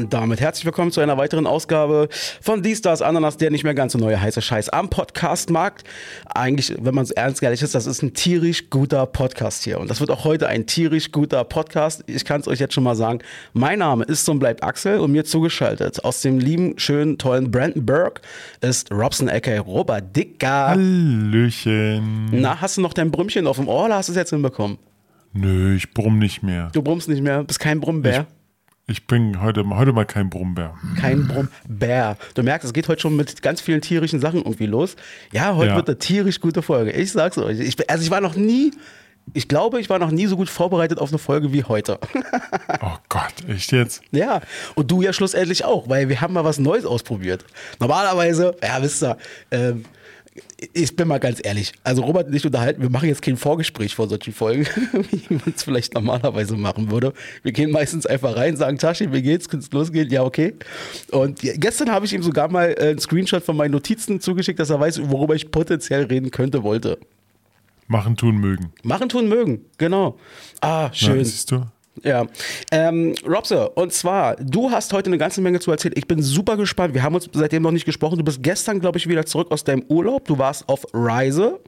Und damit herzlich willkommen zu einer weiteren Ausgabe von Die Stars Ananas, der nicht mehr ganz so neue heiße Scheiß am Podcastmarkt. Eigentlich, wenn man es ernst ehrlich ist, das ist ein tierisch guter Podcast hier. Und das wird auch heute ein tierisch guter Podcast. Ich kann es euch jetzt schon mal sagen. Mein Name ist und bleibt Axel und mir zugeschaltet aus dem lieben, schönen, tollen Brandenburg ist Robson aka Robert Dicker. Hallöchen. Na, hast du noch dein Brümmchen auf dem Ohr oder hast du es jetzt hinbekommen? Nö, ich brumm nicht mehr. Du brummst nicht mehr, bist kein Brummbär. Ich bin heute, heute mal kein Brummbär. Kein Brummbär. Du merkst, es geht heute schon mit ganz vielen tierischen Sachen irgendwie los. Ja, heute Ja. wird eine tierisch gute Folge. Ich sag's euch. Ich, also ich war noch nie, ich glaube, ich war noch nie so gut vorbereitet auf eine Folge wie heute. Oh Gott, echt jetzt? ja, und du ja schlussendlich auch, weil wir haben mal was Neues ausprobiert. Normalerweise, ja, wisst ihr, ähm, ich bin mal ganz ehrlich. Also Robert und ich unterhalten, wir machen jetzt kein Vorgespräch vor solchen Folgen, wie man es vielleicht normalerweise machen würde. Wir gehen meistens einfach rein, sagen, Tashi, wie geht's? Kann's losgehen? Ja, okay. Und gestern habe ich ihm sogar mal äh, einen Screenshot von meinen Notizen zugeschickt, dass er weiß, worüber ich potenziell reden könnte, wollte. Machen, tun, mögen. Machen, tun, mögen. Genau. Ah, Na, schön. siehst du? Ja. Ähm, Robse, und zwar, du hast heute eine ganze Menge zu erzählen. Ich bin super gespannt. Wir haben uns seitdem noch nicht gesprochen. Du bist gestern, glaube ich, wieder zurück aus deinem Urlaub. Du warst auf Reise.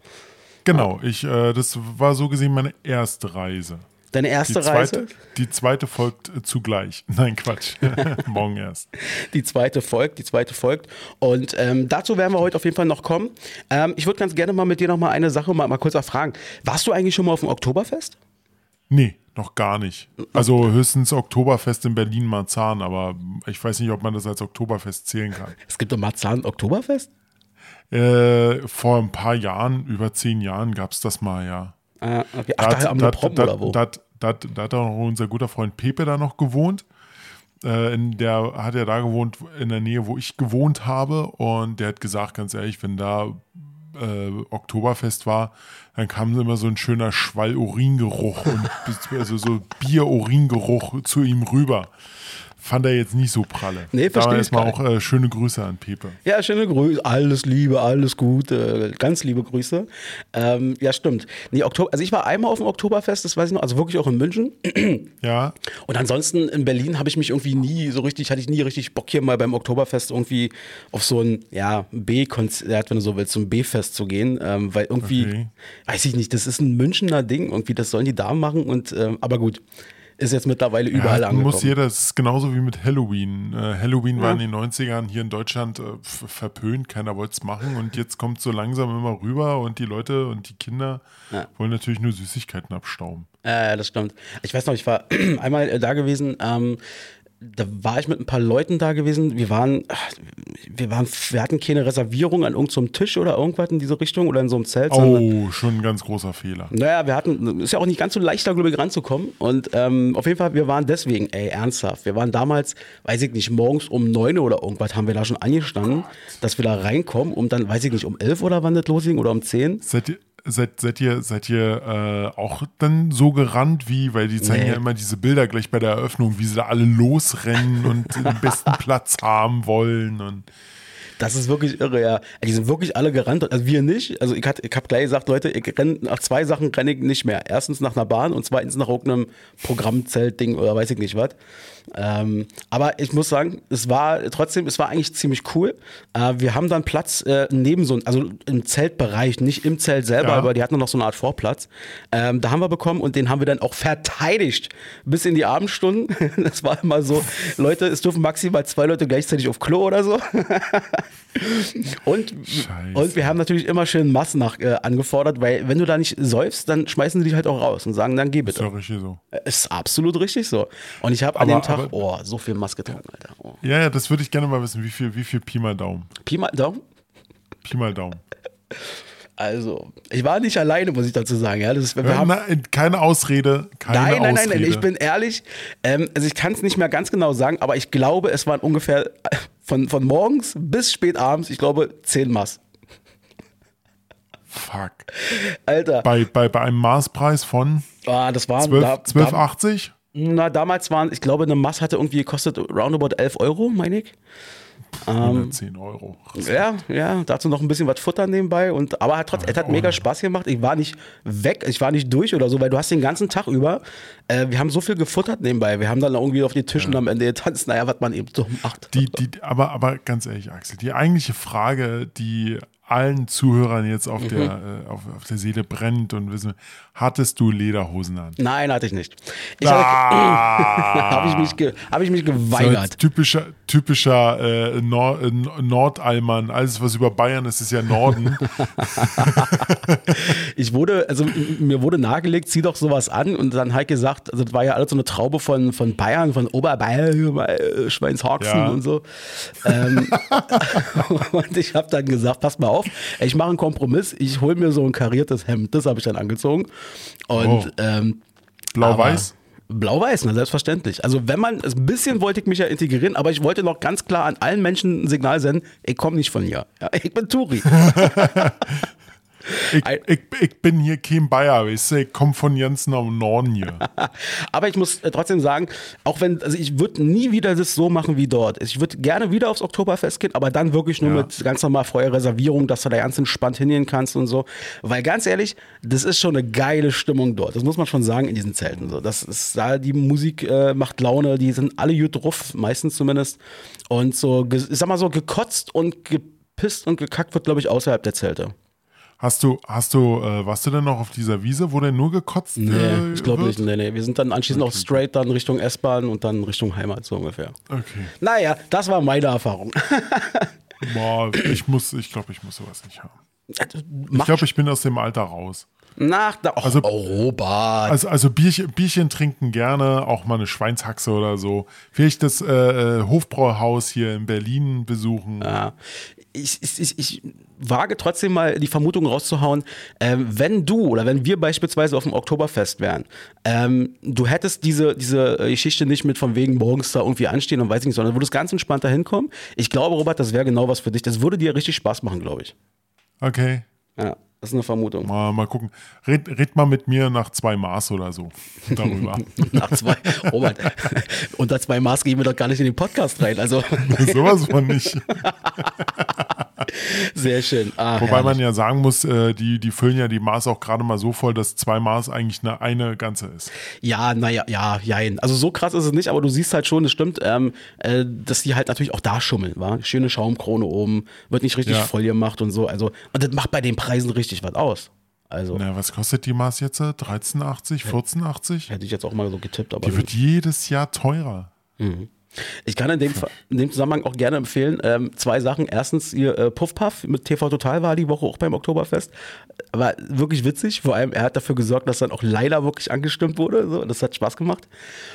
Genau, ich, äh, das war so gesehen meine erste Reise. Deine Die erste zweite, Reise. die zweite folgt äh, zugleich. Nein, Quatsch. Morgen erst. Die zweite folgt, die zweite folgt. Und ähm, dazu werden wir heute auf jeden Fall noch kommen. Ähm, ich würde ganz gerne mal mit dir noch mal eine Sache mal, mal kurz erfragen. Warst du eigentlich schon mal auf dem Oktoberfest? Nee, noch gar nicht. Also höchstens Oktoberfest in Berlin-Marzahn, aber ich weiß nicht, ob man das als Oktoberfest zählen kann. Es gibt im Marzahn Oktoberfest? Äh, vor ein paar Jahren, über zehn Jahren, gab es das mal, ja. Äh, okay. Ach, da am da, Prom da, oder wo? Da, da, da hat auch noch unser guter Freund Pepe da noch gewohnt. Äh, in der hat er da gewohnt, in der Nähe, wo ich gewohnt habe. Und der hat gesagt, ganz ehrlich, wenn da äh, Oktoberfest war, dann kam immer so ein schöner Schwall Uringeruch und also so Bier-Uringeruch zu ihm rüber. Fand er jetzt nicht so pralle. Nee, verstehe Aber ich erstmal auch äh, schöne Grüße an Pepe. Ja, schöne Grüße, alles Liebe, alles Gute, ganz liebe Grüße. Ähm, ja, stimmt. Nee, Oktober, also ich war einmal auf dem Oktoberfest, das weiß ich noch, also wirklich auch in München. Ja, Und ansonsten in Berlin habe ich mich irgendwie nie so richtig, hatte ich nie richtig Bock hier mal beim Oktoberfest irgendwie auf so ein, ja, B-Konzert, wenn du so willst, so ein B-Fest zu gehen, ähm, weil irgendwie, Okay. weiß ich nicht, das ist ein Münchner Ding, irgendwie, das sollen die Damen machen und, ähm, aber gut, ist jetzt mittlerweile überall ja, angekommen. muss jeder, das ist genauso wie mit Halloween. Äh, Halloween war in den 90ern hier in Deutschland äh, verpönt, keiner wollte es machen und jetzt kommt so langsam immer rüber und die Leute und die Kinder Ja. wollen natürlich nur Süßigkeiten abstauben. Ja, das stimmt. Ich weiß noch, ich war einmal äh, da gewesen, ähm, da war ich mit ein paar Leuten da gewesen. Wir waren, wir waren, wir hatten keine Reservierung an irgendeinem Tisch oder irgendwas in diese Richtung oder in so einem Zelt. Oh, schon ein ganz großer Fehler. Naja, wir hatten, ist ja auch nicht ganz so leicht, da glaube ich ranzukommen. Und ähm, auf jeden Fall, wir waren deswegen, ey, ernsthaft. Wir waren damals, weiß ich nicht, morgens um neun oder irgendwas haben wir da schon angestanden, dass wir da reinkommen, um dann, weiß ich nicht, um elf oder wann das losging oder um zehn. Seid ihr, seid, seid ihr, seid ihr äh, auch dann so gerannt wie, weil die zeigen Nee. ja immer diese Bilder gleich bei der Eröffnung, wie sie da alle losrennen und den besten Platz haben wollen und Das ist wirklich irre, ja. Die sind wirklich alle gerannt. Also wir nicht. Also ich, hat- ich habe gleich gesagt, Leute, ich renn, nach zwei Sachen renne ich nicht mehr. Erstens nach einer Bahn und zweitens nach irgendeinem Programmzeltding oder weiß ich nicht was. Ähm, aber ich muss sagen, es war trotzdem, es war eigentlich ziemlich cool. Äh, wir haben dann Platz äh, neben so, also im Zeltbereich, nicht im Zelt selber, Ja. aber die hatten noch so eine Art Vorplatz. Ähm, da haben wir bekommen und den haben wir dann auch verteidigt bis in die Abendstunden. Das war immer so, Leute, es dürfen maximal zwei Leute gleichzeitig auf Klo oder so. Und, Scheiße. und wir haben natürlich immer schön Massen nach, äh, angefordert, weil wenn du da nicht säufst, dann schmeißen sie dich halt auch raus und sagen, dann geh ist ja bitte. richtig so. Ist absolut richtig so. Und ich habe an dem Tag, aber- oh, so viel Maß getrunken, Alter. Oh. Ja, ja, das würde ich gerne mal wissen, wie viel, wie viel Pi mal Daumen. Pi mal Daumen. Pi mal Daumen. Also, ich war nicht alleine, muss ich dazu sagen. Ja, das ist, wir Ja, haben, na, keine Ausrede, keine nein, nein, nein, nein, ich bin ehrlich. Ähm, also, ich kann es nicht mehr ganz genau sagen, aber ich glaube, es waren ungefähr äh, von, von morgens bis spät abends, ich glaube, zehn Maß. Fuck. Alter, Bei, bei, bei einem Maßpreis von ah, das waren 12 da, 12,80? Na, damals waren, ich glaube, eine Maß hatte irgendwie gekostet roundabout 11 Euro, meine ich. 110 Euro. Ja, ja, dazu noch ein bisschen was futtern nebenbei. Und, aber hat trotzdem, es hat mega Spaß gemacht. Ich war nicht weg, ich war nicht durch oder so, weil du hast den ganzen Tag über, äh, wir haben so viel gefuttert nebenbei. Wir haben dann irgendwie auf die Tischen am Ende getanzt, naja, was man eben so macht. Die, die, aber, aber ganz ehrlich, Axel, die eigentliche Frage, die allen Zuhörern jetzt auf, der, äh, auf, auf der Seele brennt und wissen, hattest du Lederhosen an? Nein, hatte ich nicht. Ich Ah. habe ich, mich ge- hab ich mich So geweigert. als typischer, typischer äh, Nor äh, Nordalmann. Alles, was über Bayern ist, ist ja Norden. Ich wurde, also mir wurde nahegelegt, zieh doch sowas an und dann halt gesagt, also das war ja alles so eine Traube von, von Bayern, von Oberbayern, äh, Schweinshaxen Ja. und so. Ähm, und ich habe dann gesagt, pass mal auf, ich mache einen Kompromiss, ich hole mir so ein kariertes Hemd, das habe ich dann angezogen und Oh. ähm, Blau-Weiß. Blau-Weiß, na selbstverständlich. Also wenn man, ein bisschen wollte ich mich ja integrieren, aber ich wollte noch ganz klar an allen Menschen ein Signal senden, ich komme nicht von hier. Ja, ich bin Turi. Ich, Ein- ich, ich bin hier kein Bayer, weißt du? Ich komme von ganz nach dem Norden hier. Aber ich muss äh, trotzdem sagen, auch wenn, also ich würde nie wieder das so machen wie dort. Ich würde gerne wieder aufs Oktoberfest gehen, aber dann wirklich nur Ja. mit ganz normal vorher Reservierung, dass du da ganz entspannt hingehen kannst und so. Weil ganz ehrlich, das ist schon eine geile Stimmung dort. Das muss man schon sagen in diesen Zelten. So. Das ist da, die Musik äh, macht Laune, die sind alle gut drauf, meistens zumindest. Und so, ich sag mal so, gekotzt und gepisst und gekackt wird, glaube ich, außerhalb der Zelte. Hast du, hast du, äh, warst du denn noch auf dieser Wiese, wo der nur gekotzt Nee, äh, ich glaube nicht. Nee, nee. Wir sind dann anschließend auch straight dann Richtung S-Bahn und dann Richtung Heimat, so ungefähr. Okay. Naja, das war meine Erfahrung. Boah, ich muss, ich glaube, ich muss sowas nicht haben. Ich Mach glaube, ich bin aus dem Alter raus. Nach da. Oh, Also- oh, Robert. Also, also Bierchen, Bierchen trinken gerne, auch mal eine Schweinshaxe oder so. Vielleicht das äh, äh, Hofbräuhaus hier in Berlin besuchen. ja. ich, ich, ich, wage trotzdem mal die Vermutung rauszuhauen, ähm, wenn du oder wenn wir beispielsweise auf dem Oktoberfest wären, ähm, du hättest diese, diese Geschichte nicht mit von wegen morgens da irgendwie anstehen und weiß ich nicht, sondern würdest ganz entspannt da hinkommen. Ich glaube, Robert, das wäre genau was für dich. Das würde dir richtig Spaß machen, glaube ich. Okay, Ja, das ist eine Vermutung. mal, mal gucken. Red, red mal mit mir nach zwei Maß oder so darüber. Nach zwei, Robert, unter zwei Maß gehen wir doch gar nicht in den Podcast rein. Also Sowas von nicht. sehr schön. Ah, Wobei herrlich. man ja sagen muss, äh, die, die füllen ja die Maß auch gerade mal so voll, dass zwei Maß eigentlich eine, eine ganze ist. Ja, naja, ja, jein. Also so krass ist es nicht, aber du siehst halt schon, es stimmt, ähm, äh, dass die halt natürlich auch da schummeln, war. Schöne Schaumkrone oben, wird nicht richtig Ja. voll gemacht und so. Also, und das macht bei den Preisen richtig was aus. Also, Na, was kostet die Maß jetzt? 13,80, 14,80? hätte ich jetzt auch mal so getippt, aber Die wird jedes Jahr teurer. Ich kann in dem, in dem Zusammenhang auch gerne empfehlen, ähm, zwei Sachen. Erstens, ihr äh, Puff Puff mit TV Total war die Woche auch beim Oktoberfest. War wirklich witzig, vor allem er hat dafür gesorgt, dass dann auch leider wirklich angestimmt wurde. So. Das hat Spaß gemacht.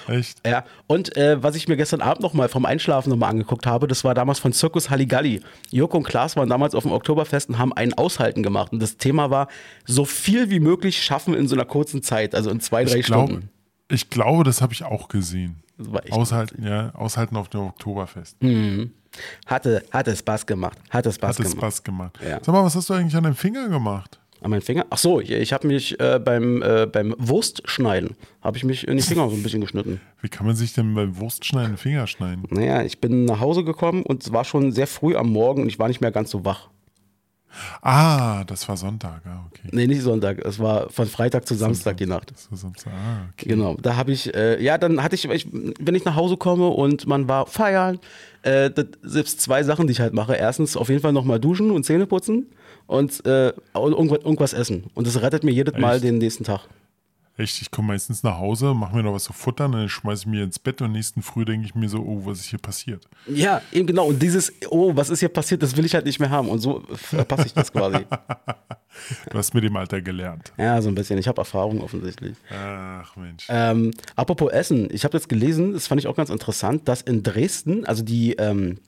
Echt? Ja, und äh, was ich mir gestern Abend noch mal vom Einschlafen noch mal angeguckt habe, das war damals von Zirkus Halligalli. Joko und Klaas waren damals auf dem Oktoberfest und haben ein Aushalten gemacht. Und das Thema war, so viel wie möglich schaffen in so einer kurzen Zeit, also in zwei, drei Ich glaube, Stunden. Ich glaube, das habe ich auch gesehen. Das war echt Aushalten, ja, aushalten auf dem Oktoberfest. Hatte, hatte Spaß gemacht. Hatte Spaß Hat es gemacht. Spaß gemacht. Ja. Sag mal, was hast du eigentlich an dem Finger gemacht? An meinen Finger? Ach so, ich, ich habe mich äh, beim, äh, beim Wurstschneiden, habe ich mich in die Finger so ein bisschen geschnitten. Wie kann man sich denn beim Wurstschneiden den Finger schneiden? Naja, ich bin nach Hause gekommen und es war schon sehr früh am Morgen und ich war nicht mehr ganz so wach. Ah, das war Sonntag. Ah, okay. Nee, nicht Sonntag. Es war von Freitag zu Samstag die Nacht. Das war Samstag. Ah, okay. Genau, da habe ich, äh, ja, dann hatte ich, ich, wenn ich nach Hause komme und man war feiern, äh, das selbst zwei Sachen, die ich halt mache. Erstens auf jeden Fall nochmal duschen und Zähne putzen und äh, irgendwas, essen. Und das rettet mir jedes Mal Echt? den nächsten Tag. Echt, ich komme meistens nach Hause, mache mir noch was zu futtern, dann schmeiße ich mir ins Bett und nächsten Früh denke ich mir so, oh, was ist hier passiert? Ja, eben genau. Und dieses, oh, was ist hier passiert, das will ich halt nicht mehr haben. Und so verpasse ich das quasi. Du hast mit dem Alter gelernt. Ja, so ein bisschen. Ich habe Erfahrung offensichtlich. Ach Mensch. Ähm, apropos Essen, ich habe jetzt gelesen, das fand ich auch ganz interessant, dass in Dresden, also die, ähm,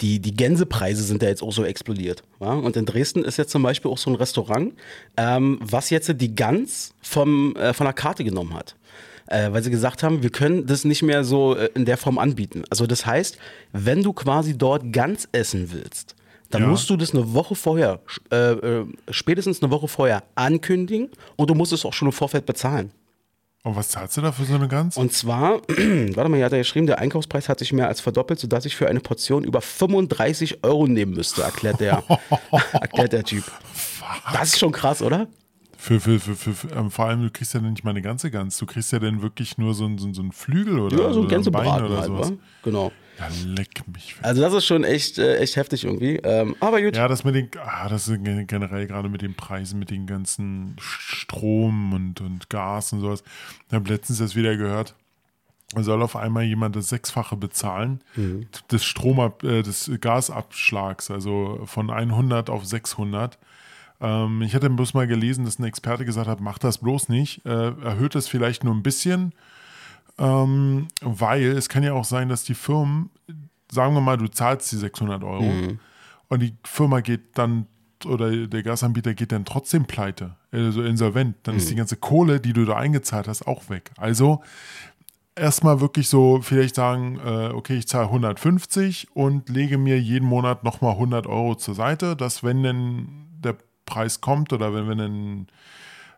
die, die Gänsepreise sind ja jetzt auch so explodiert. Ja? Und in Dresden ist jetzt zum Beispiel auch so ein Restaurant, ähm, was jetzt die Gans vom, äh, von der Karte genommen hat. Äh, weil sie gesagt haben, wir können das nicht mehr so äh, in der Form anbieten. Also das heißt, wenn du quasi dort Gans essen willst, dann Ja. musst du das eine Woche vorher, äh, äh, spätestens eine Woche vorher ankündigen und du musst es auch schon im Vorfeld bezahlen. Und was zahlst du da für so eine Gans? Und zwar, warte mal, hier hat er geschrieben, der Einkaufspreis hat sich mehr als verdoppelt, sodass ich für eine Portion über 35 Euro nehmen müsste, erklärt der, erklärt der Typ. Das ist schon krass, oder? Für, für, für, für, für ähm, vor allem, du kriegst ja nicht mal eine ganze Gans, du kriegst ja dann wirklich nur so, ein- so, ein- so einen Flügel oder, Ja, so ein Gänsebraten oder halt, sowas. wa? Genau. Ja, leck mich. Also das ist schon echt, äh, echt heftig irgendwie. Ähm, aber gut. Ja, das mit den, ah, das ist gen- generell gerade mit den Preisen, mit den ganzen Strom und, und Gas und sowas. Ich habe letztens das wieder gehört. Soll auf einmal jemand das Sechsfache bezahlen des Stromab, äh, des Gasabschlags, also von 100 auf 600. Ähm, ich hatte bloß mal gelesen, dass ein Experte gesagt hat, mach das bloß nicht, äh, erhöht das vielleicht nur ein bisschen, ähm, weil es kann ja auch sein, dass die Firmen, sagen wir mal, du zahlst die 600 Euro und die Firma geht dann oder der Gasanbieter geht dann trotzdem pleite, also insolvent, dann ist die ganze Kohle, die du da eingezahlt hast, auch weg. Also erstmal wirklich so vielleicht sagen, äh, okay, ich zahle 150 und lege mir jeden Monat nochmal 100 Euro zur Seite, dass wenn denn der Preis kommt oder wenn, wenn dann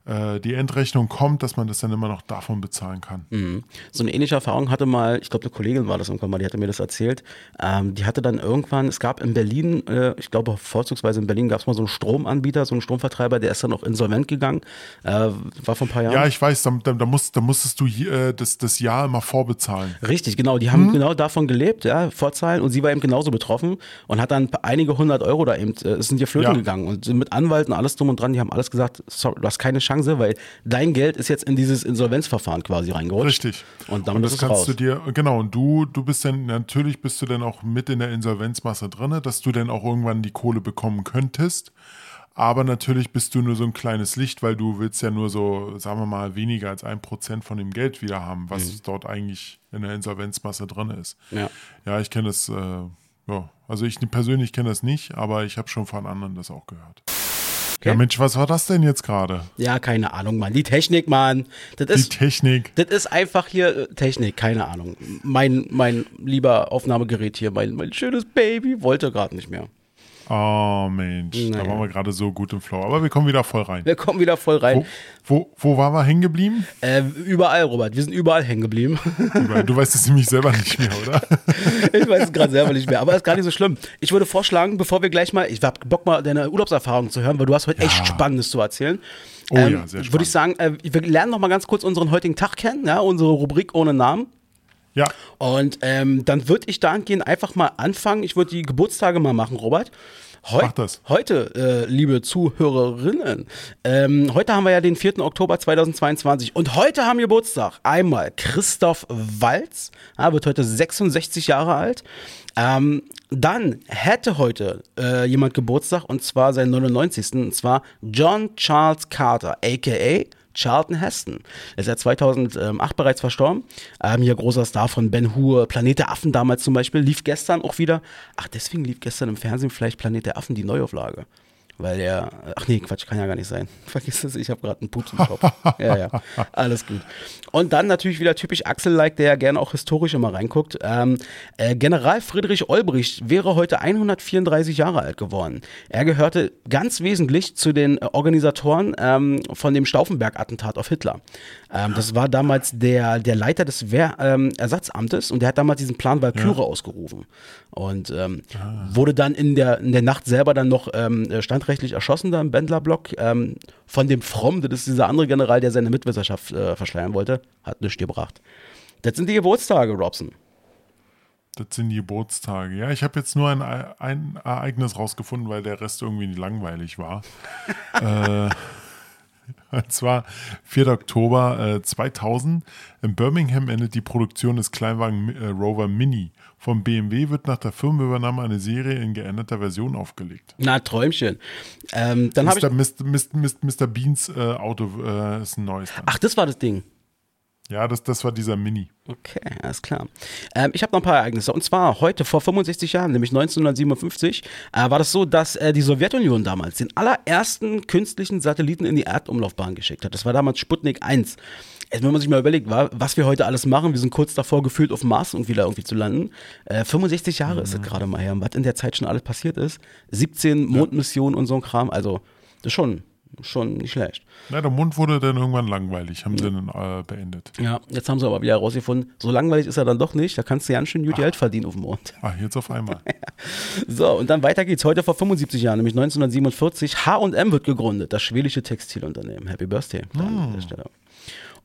äh, die Endrechnung kommt, dass man das dann immer noch davon bezahlen kann. Mhm. So eine ähnliche Erfahrung hatte mal, ich glaube, eine Kollegin war das irgendwann mal, die hatte mir das erzählt. Ähm, die hatte dann irgendwann, es gab in Berlin, äh, ich glaube vorzugsweise in Berlin, gab es mal so einen Stromanbieter, so einen Stromvertreiber, der ist dann auch insolvent gegangen. Äh, war vor ein paar Jahren. Ja, ich weiß, da, da, da, musst, da musstest du äh, das, das Jahr immer vorbezahlen. Richtig, genau. Die haben genau davon gelebt, ja, vorzahlen. Und sie war eben genauso betroffen und hat dann einige hundert Euro da eben, äh, sind ihr flöten Ja. gegangen und sind mit Anwalt und alles drum und dran. Die haben alles gesagt, sorry, du hast keine Chance, weil dein Geld ist jetzt in dieses Insolvenzverfahren quasi reingerutscht. Richtig. Und damit das kannst raus. du dir, genau, und du, du bist dann, natürlich bist du dann auch mit in der Insolvenzmasse drin, dass du dann auch irgendwann die Kohle bekommen könntest. Aber natürlich bist du nur so ein kleines Licht, weil du willst ja nur so, sagen wir mal, weniger als ein Prozent von dem Geld wieder haben, was dort eigentlich in der Insolvenzmasse drin ist. Mhm. Ja. Ja, ich kenne das, äh, ja, also ich persönlich kenne das nicht, aber ich habe schon von anderen das auch gehört. Ja, Mensch, was war das denn jetzt gerade? Ja, keine Ahnung, Mann. Die Technik, Mann. Das Die ist, Technik. das ist einfach hier äh, Technik, keine Ahnung. Mein, mein lieber Aufnahmegerät hier, mein, mein schönes Baby, wollte gerade nicht mehr. Oh Mensch, da Naja. waren wir gerade so gut im Flow. Aber wir kommen wieder voll rein. Wir kommen wieder voll rein. Wo, wo, wo waren wir hängen geblieben? Äh, überall, Robert. Wir sind überall hängen geblieben. Überall. Du weißt es nämlich selber nicht mehr, oder? ich weiß es gerade selber nicht mehr, aber ist gar nicht so schlimm. Ich würde vorschlagen, bevor wir gleich mal, ich hab Bock mal deine Urlaubserfahrung zu hören, weil du hast heute echt Spannendes zu erzählen. Oh ja, sehr Würde ich sagen, äh, wir lernen noch mal ganz kurz unseren heutigen Tag kennen, ja, unsere Rubrik ohne Namen. Ja, Und ähm, dann würde ich dahingehend einfach mal anfangen. Ich würde die Geburtstage mal machen, Robert. Heu Mach das. Heute, äh, liebe Zuhörerinnen, ähm, heute haben wir ja den 4. Oktober 2022 und heute haben Geburtstag einmal Christoph Walz, ja, wird heute 66 Jahre alt. Ähm, dann hätte heute äh, jemand Geburtstag und zwar sein 99. und zwar John Charles Carter, aka Charlton Heston. Er ist ja 2008 bereits verstorben. Ähm, hier großer Star von Ben Hur, Planet der Affen damals zum Beispiel. Lief gestern auch wieder. Ach, deswegen lief gestern im Fernsehen vielleicht Planet der Affen die Neuauflage. Weil der, ach nee, Quatsch, kann ja gar nicht sein. Vergiss es, ich habe gerade einen Pups im Kopf. ja, ja, alles gut. Und dann natürlich wieder typisch Axel-like, der ja gerne auch historisch immer reinguckt. Ähm, äh, General Friedrich Olbricht wäre heute 134 Jahre alt geworden. Er gehörte ganz wesentlich zu den äh, Organisatoren ähm, von dem Stauffenberg-Attentat auf Hitler. Ähm, das war damals der, der Leiter des Wehrersatzamtes und der hat damals diesen Plan Walküre ausgerufen. Und ähm, wurde dann in der, in der Nacht selber dann noch ähm, standrechtlich erschossen da im Bendlerblock ähm, von dem Fromm, das ist dieser andere General, der seine Mitwisserschaft äh, verschleiern wollte, hat nichts gebracht. Das sind die Geburtstage, Robson. das sind die Geburtstage. Ja, ich habe jetzt nur ein, ein Ereignis rausgefunden, weil der Rest irgendwie langweilig war. äh, und zwar 4. Oktober äh, 2000. In Birmingham endet die Produktion des Kleinwagen äh, Rover Mini. Vom BMW wird nach der Firmenübernahme eine Serie in geänderter Version aufgelegt. Na, Träumchen. Ähm, dann habe ich. Mr. Mr. Mr. Mr. Beans äh, Auto äh, ist ein neues. Dann. Ach, das war das Ding. Ja, das, das war dieser Mini. Okay, alles klar. Ähm, ich habe noch ein paar Ereignisse. Und zwar heute vor 65 Jahren, nämlich 1957, äh, war das so, dass äh, die Sowjetunion damals den allerersten künstlichen Satelliten in die Erdumlaufbahn geschickt hat. Das war damals Sputnik 1. Jetzt, wenn man sich mal überlegt, wa- was wir heute alles machen, wir sind kurz davor gefühlt auf Mars und wieder irgendwie zu landen. Äh, 65 Jahre ist es gerade mal her. Und was in der Zeit schon alles passiert ist. 17 Mondmissionen und so ein Kram. Also, das ist schon schon nicht schlecht. Na, der Mund wurde dann irgendwann langweilig, haben sie dann äh, beendet. Ja, jetzt haben sie aber wieder herausgefunden, so langweilig ist er dann doch nicht, da kannst du ganz schön gut Geld verdienen auf dem Mond. Ah, jetzt auf einmal. So, und dann weiter geht's. Heute vor 75 Jahren, nämlich 1947, H&M wird gegründet, das schwedische Textilunternehmen. Happy Birthday da an der Stelle.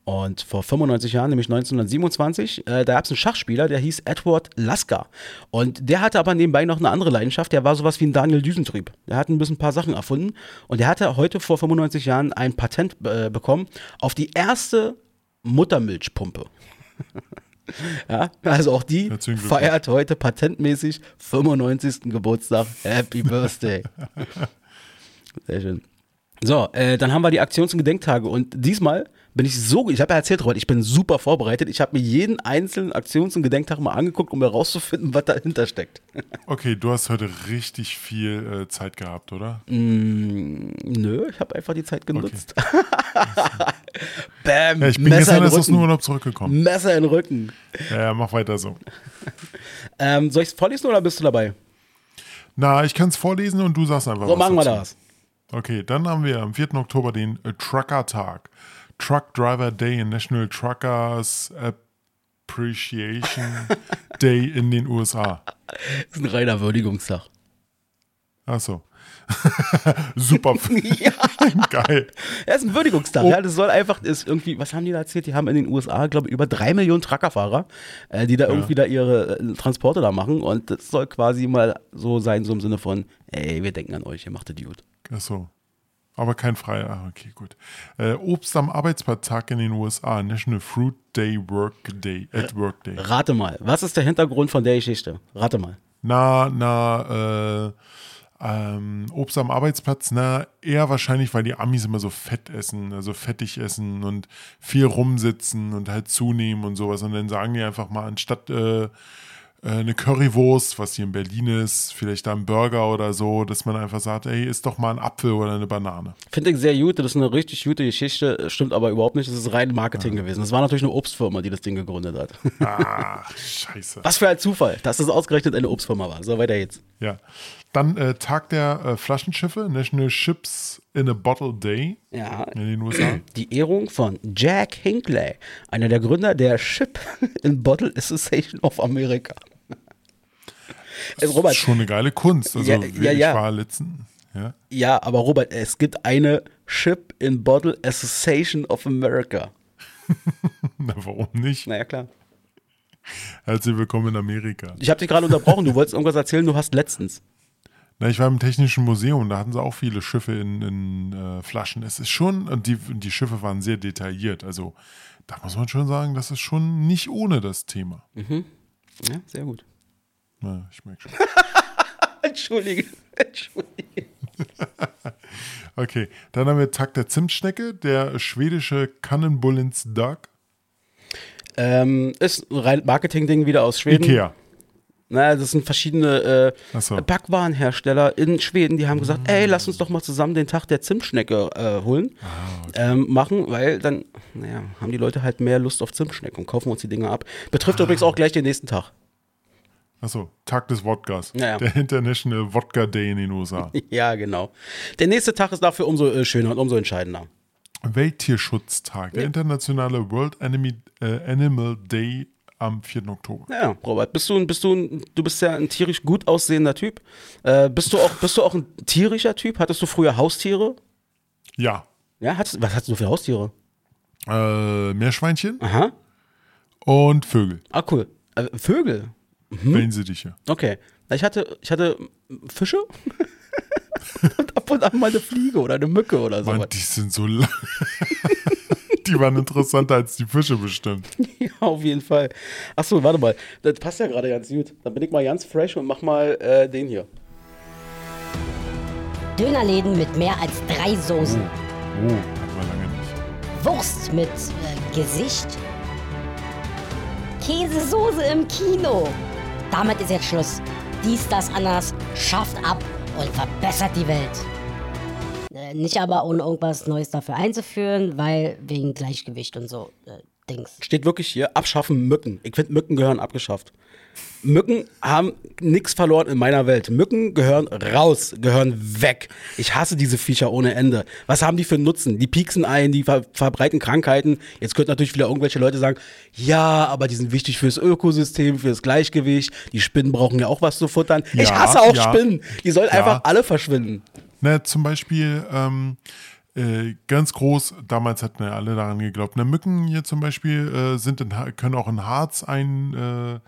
Und vor 95 Jahren, nämlich 1927, äh, da gab es einen Schachspieler, der hieß Edward Lasker. Und der hatte aber nebenbei noch eine andere Leidenschaft. Der war sowas wie ein Daniel Düsentrieb. Der hat ein bisschen ein paar Sachen erfunden. Und der hatte heute vor 95 Jahren ein Patent äh, bekommen auf die erste Muttermilchpumpe. ja, also auch die feiert heute patentmäßig 95. Geburtstag. Happy Birthday. Sehr schön. So, äh, dann haben wir die Aktions- und Gedenktage und diesmal bin ich so, ich habe ja erzählt, Robert, ich bin super vorbereitet. Ich habe mir jeden einzelnen Aktions- und Gedenktag mal angeguckt, um herauszufinden, was dahinter steckt. Okay, du hast heute richtig viel äh, Zeit gehabt, oder? Mm, nö, ich habe einfach die Zeit genutzt. Bam, Ja, ich bin gestern Messer in erst aus dem. Urlaub zurückgekommen. Messer in den Rücken. Ja, mach weiter so. Ähm, soll ich es vorlesen oder bist du dabei? Na, ich kann es vorlesen und du sagst einfach So, was machen wir dazu. das. Okay, dann haben wir am 4. Oktober den äh, Trucker-Tag. Truck Driver Day and National Truckers Appreciation Day in den USA. Das ist ein reiner Würdigungstag. Achso. Super. Geil. Ja, ist ein Würdigungstag. Oh. Ja, das soll einfach, ist irgendwie, was haben die da erzählt? Die haben in den USA, glaube ich, über drei Millionen Truckerfahrer, äh, die da irgendwie da ihre äh, Transporte da machen. Und das soll quasi mal so sein, so im Sinne von, ey, wir denken an euch, ihr macht das gut. Achso. Aber kein freier. Ah, okay, gut. Äh, Obst am Arbeitsplatz-Tag in den USA. National Fruit Day Work Day. At Work Day. Rate mal, was ist der Hintergrund von der Geschichte? Rate mal. Na, na, äh, ähm, Obst am Arbeitsplatz, na, eher wahrscheinlich, weil die Amis immer so fett essen, also fettig essen und viel rumsitzen und halt zunehmen und sowas. Und dann sagen die einfach mal, anstatt äh, äh, eine Currywurst, was hier in Berlin ist, vielleicht da ein Burger oder so, dass man einfach sagt, ey, isst doch mal ein Apfel oder eine Banane. Finde ich sehr gut, das ist eine richtig gute Geschichte, stimmt aber überhaupt nicht, das ist rein Marketing gewesen. Das war natürlich eine Obstfirma, die das Ding gegründet hat. Ach, scheiße. Was für ein Zufall, dass das ausgerechnet eine Obstfirma war. So, weiter jetzt. Ja. Dann äh, Tag der äh, Flaschenschiffe, National Ships in a Bottle Day Ja, in den USA. Die Ehrung von Jack Hinckley, einer der Gründer der Ship and Bottle Association of America. Äh, Robert, Schon eine geile Kunst. Also Ja, ja, ich ja. war letzten. Ja. ja, aber Robert, es gibt eine Ship and Bottle Association of America. Na, warum nicht? Naja, klar. Herzlich willkommen in Amerika. Ich habe dich gerade unterbrochen, du wolltest irgendwas erzählen, du hast letztens. Na, ich war im Technischen Museum, da hatten sie auch viele Schiffe in, in äh, Flaschen. Es ist schon, und die, die Schiffe waren sehr detailliert. Also da muss man schon sagen, das ist schon nicht ohne das Thema. Ja, sehr gut. Na, ich merke schon. Entschuldige, entschuldige. Okay, dann haben wir Tag der Zimtschnecke, der schwedische Cannonbullens Duck. Ähm, ist ein Marketing-Ding wieder aus Schweden. Ikea. Na, das sind verschiedene Ach so. äh, Backwarenhersteller in Schweden, die haben gesagt, ey, lass uns doch mal zusammen den Tag der Zimtschnecke äh, holen, Ah, ähm, machen, weil dann, naja, haben die Leute halt mehr Lust auf Zimtschnecken und kaufen uns die Dinger ab. Betrifft übrigens auch gleich den nächsten Tag. Achso, Tag des Wodkas. Ja, ja. Der International Wodka Day in den USA. Ja, genau. Der nächste Tag ist dafür umso äh, schöner und umso entscheidender. Welttierschutztag, der internationale World Enemy, äh, Animal Day am 4. Oktober. Ja, Robert, bist du, ein- bist du, ein- du bist ja ein tierisch gut aussehender Typ. Äh, bist, du auch, bist du auch ein tierischer Typ? Hattest du früher Haustiere? Ja, Ja, hattest, was hattest du für Haustiere? äh, Meerschweinchen Aha. und Vögel, Ah, cool. Äh, Vögel. mhm. Wellensittiche. Okay. Ich hatte, ich hatte Fische und ab und an mal eine Fliege oder eine Mücke oder so. Mann, die sind so lang. die waren interessanter als die Fische bestimmt. Ja, auf jeden Fall. Achso, warte mal. Das passt ja gerade ganz gut. Dann bin ich mal ganz fresh und mach mal äh, den hier. Dönerläden mit mehr als drei Soßen. Oh, hatten wir lange nicht. Wurst mit äh, Gesicht. Käsesoße im Kino. Damit ist jetzt Schluss. Dies, das, anders schafft ab und verbessert die Welt. Äh, nicht aber ohne irgendwas Neues dafür einzuführen, weil wegen Gleichgewicht und so äh, Dings. Steht wirklich hier, abschaffen Mücken. Ich finde, Mücken gehören abgeschafft. Mücken haben nichts verloren in meiner Welt. Mücken gehören raus, gehören weg. Ich hasse diese Viecher ohne Ende. Was haben die für einen Nutzen? Die pieksen ein, die ver verbreiten Krankheiten. Jetzt könnten natürlich wieder irgendwelche Leute sagen, ja, aber die sind wichtig fürs Ökosystem, fürs Gleichgewicht. Die Spinnen brauchen ja auch was zu futtern. ich Ja, hasse auch ja. Spinnen. Die sollen Ja. einfach alle verschwinden. Ne, zum Beispiel ähm, äh, ganz groß, damals hatten ja alle daran geglaubt, ne, Mücken hier zum Beispiel äh, sind in, können auch in Harz ein äh,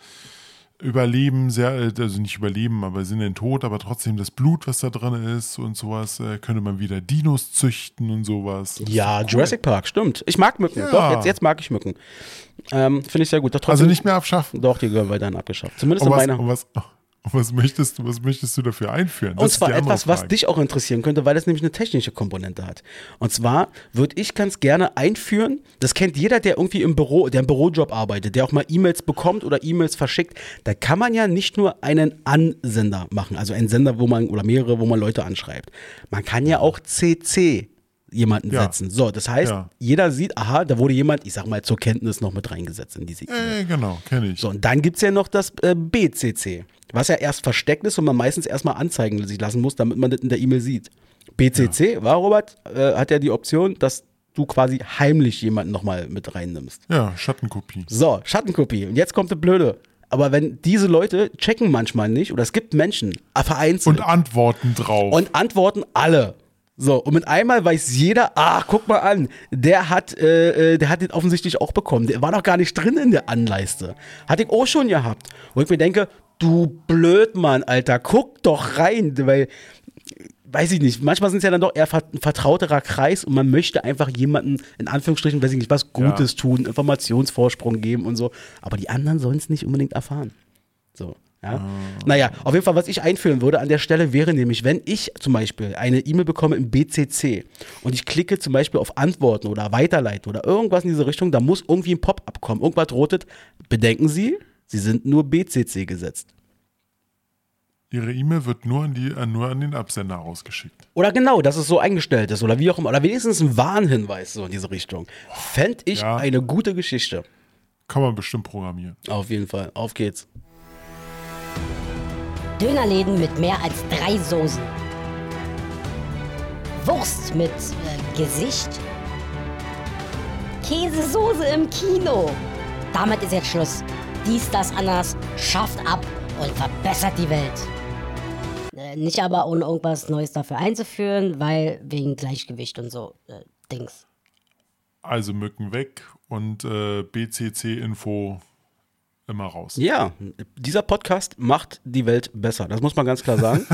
überleben, sehr, äh, also nicht überleben, aber sind in Tod, aber trotzdem das Blut, was da drin ist und sowas, äh, könnte man wieder Dinos züchten und sowas. Ja, cool. Jurassic Park, stimmt. Ich mag Mücken. Ja. Doch, jetzt, jetzt mag ich Mücken. Ähm, Finde ich sehr gut. Doch, Also trotzdem- nicht mehr abschaffen. Doch, die gehören weiterhin abgeschafft. Zumindest Und in meiner. und was, und was, möchtest, du- was möchtest du dafür einführen? Das Und zwar etwas, was dich auch interessieren könnte, weil es nämlich eine technische Komponente hat. Und zwar würde ich ganz gerne einführen, das kennt jeder, der irgendwie im Büro, der im Bürojob arbeitet, der auch mal E-Mails bekommt oder E-Mails verschickt. Da kann man ja nicht nur einen Ansender machen, also einen Sender, wo man, oder mehrere, wo man Leute anschreibt. Man kann ja auch CC jemanden Ja. setzen. So, das heißt, Ja. jeder sieht, aha, da wurde jemand, ich sag mal, zur Kenntnis noch mit reingesetzt in diese E-Mail. Äh, genau, kenne ich. So, und dann gibt es ja noch das äh, BCC, was ja erst versteckt ist und man meistens erstmal anzeigen sich lassen muss, damit man das in der E-Mail sieht. BCC, war Robert, äh, hat ja die Option, dass du quasi heimlich jemanden nochmal mit reinnimmst. Ja, Schattenkopie. So, Schattenkopie. Und jetzt kommt das Blöde. Aber wenn diese Leute checken manchmal nicht, oder es gibt Menschen, äh, vereinzelt, Und Antworten drauf. und antworten alle. So, und mit einmal weiß jeder, ach, guck mal an, der hat, äh, äh, der hat den offensichtlich auch bekommen. Der war noch gar nicht drin in der Anleiste. Hatte ich auch schon gehabt. Wo ich mir denke, du Blödmann, Alter, guck doch rein, weil, weiß ich nicht, manchmal sind es ja dann doch eher ein vertrauterer Kreis und man möchte einfach jemanden, in Anführungsstrichen, weiß ich nicht, was Gutes tun, Informationsvorsprung geben und so. Aber die anderen sollen es nicht unbedingt erfahren. So. Ja. Naja, auf jeden Fall, was ich einführen würde an der Stelle wäre nämlich, wenn ich zum Beispiel eine E-Mail bekomme im BCC und ich klicke zum Beispiel auf Antworten oder Weiterleiten oder irgendwas in diese Richtung, da muss irgendwie ein Pop-up kommen, irgendwas rotet. Bedenken Sie, Sie sind nur BCC gesetzt. Ihre E-Mail wird nur an, die, äh, nur an den Absender rausgeschickt. Oder genau, dass es so eingestellt ist oder wie auch immer. Oder wenigstens ein Warnhinweis so in diese Richtung. Fände ich Ja. eine gute Geschichte. Kann man bestimmt programmieren. Auf jeden Fall. Auf geht's. Dönerläden mit mehr als drei Soßen. Wurst mit äh, Gesicht. Käsesoße im Kino. Damit ist jetzt Schluss. Dies, das, anders schafft ab und verbessert die Welt. Äh, nicht aber ohne irgendwas Neues dafür einzuführen, weil wegen Gleichgewicht und so äh, Dings. Also Mücken weg und äh, BCC-Info immer raus. Ja, dieser Podcast macht die Welt besser. Das muss man ganz klar sagen.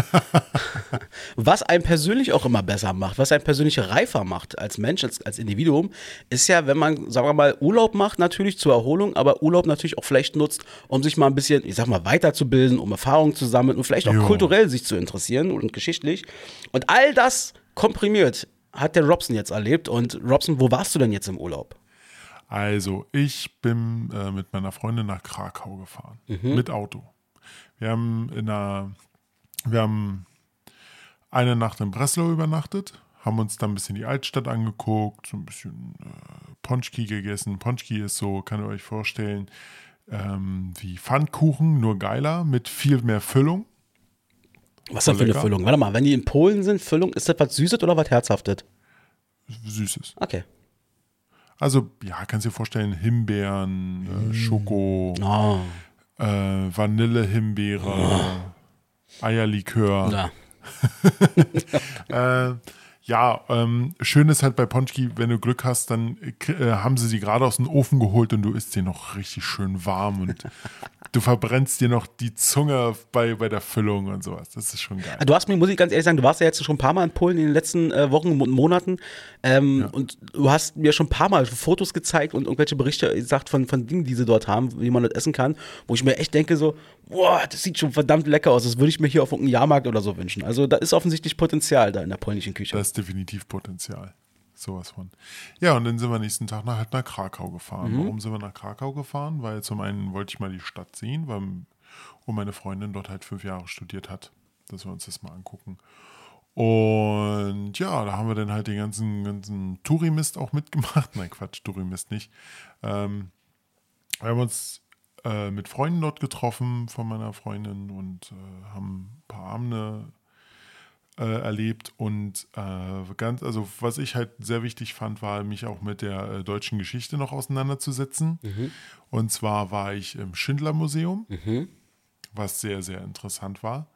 was einen persönlich auch immer besser macht, was einen persönlich reifer macht als Mensch, als, als Individuum, ist ja, wenn man, sagen wir mal, Urlaub macht, natürlich zur Erholung, aber Urlaub natürlich auch vielleicht nutzt, um sich mal ein bisschen, ich sag mal, weiterzubilden, um Erfahrungen zu sammeln und vielleicht auch Jo. kulturell sich zu interessieren und geschichtlich. Und all das komprimiert hat der Robson jetzt erlebt. Und Robson, wo warst du denn jetzt im Urlaub? Also, ich bin äh, mit meiner Freundin nach Krakau gefahren. Mit Auto. Wir haben in einer, wir haben eine Nacht in Breslau übernachtet, haben uns dann ein bisschen die Altstadt angeguckt, so ein bisschen äh, Ponchki gegessen. Ponchki ist so, kann ihr euch vorstellen, ähm, wie Pfannkuchen, nur geiler, mit viel mehr Füllung. Was ist denn für eine. Füllung? Warte mal, wenn die in Polen sind, Füllung, ist das was Süßes oder was Herzhaftes? Süßes. Okay. Also, ja, kannst dir vorstellen, Himbeeren, äh, Schoko, Oh, äh, Vanille-Himbeere, Eierlikör. ja. Äh, ja, ähm, schön ist halt bei Ponchki, wenn du Glück hast, dann äh, haben sie sie gerade aus dem Ofen geholt und du isst sie noch richtig schön warm und du verbrennst dir noch die Zunge bei, bei der Füllung und sowas. Das ist schon geil. Du hast mir, muss ich ganz ehrlich sagen, du warst ja jetzt schon ein paar Mal in Polen in den letzten äh, Wochen und Monaten ähm, und du hast mir schon ein paar Mal Fotos gezeigt und irgendwelche Berichte gesagt von, von Dingen, die sie dort haben, wie man das essen kann, wo ich mir echt denke so, boah, das sieht schon verdammt lecker aus, das würde ich mir hier auf irgendeinem Jahrmarkt oder so wünschen. Also da ist offensichtlich Potenzial da in der polnischen Küche. Da ist definitiv Potenzial. Sowas von. Ja, und dann sind wir nächsten Tag nach, halt nach Krakau gefahren. Warum sind wir nach Krakau gefahren? Weil zum einen wollte ich mal die Stadt sehen, weil und meine Freundin dort halt fünf Jahre studiert hat. Dass wir uns das mal angucken. Und ja, da haben wir dann halt den ganzen, ganzen Tourimist auch mitgemacht. Nein, Quatsch, Tourimist nicht. Ähm, wir haben uns äh, mit Freunden dort getroffen von meiner Freundin und äh, haben ein paar Abende äh, erlebt. Und äh, ganz, also was ich halt sehr wichtig fand, war mich auch mit der deutschen Geschichte noch auseinanderzusetzen. Und zwar war ich im Schindler-Museum, was sehr, sehr interessant war.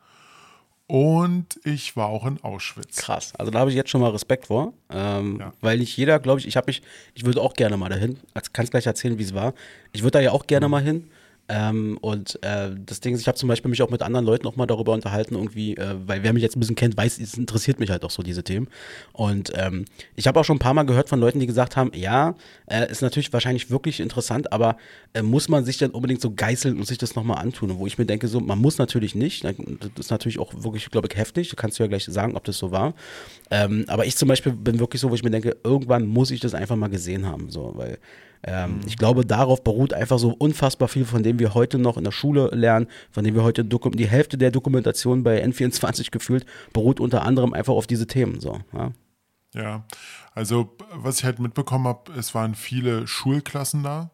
Und ich war auch in Auschwitz. Krass. Also da habe ich jetzt schon mal Respekt vor. Ähm, Ja. Weil nicht jeder, glaube ich, ich habe mich, ich würde auch gerne mal dahin. Ich kann gleich erzählen, wie es war. Ich würde da ja auch gerne mal hin. Ähm, und äh, das Ding ist, ich habe zum Beispiel mich auch mit anderen Leuten auch mal darüber unterhalten, irgendwie, äh, weil wer mich jetzt ein bisschen kennt, weiß, es interessiert mich halt auch so, diese Themen. Und ähm, ich habe auch schon ein paar Mal gehört von Leuten, die gesagt haben, ja, äh, ist natürlich wahrscheinlich wirklich interessant, aber äh, muss man sich dann unbedingt so geißeln und sich das nochmal antun? Und wo ich mir denke, so, man muss natürlich nicht. Das ist natürlich auch wirklich, glaube ich, heftig. Du kannst ja gleich sagen, ob das so war. Ähm, aber ich zum Beispiel bin wirklich so, wo ich mir denke, irgendwann muss ich das einfach mal gesehen haben, so, weil ähm, ich glaube, darauf beruht einfach so unfassbar viel, von dem wir heute noch in der Schule lernen, von dem wir heute die Hälfte der Dokumentation bei N24 gefühlt beruht unter anderem einfach auf diese Themen. So, ja. Ja, also was ich halt mitbekommen habe, es waren viele Schulklassen da.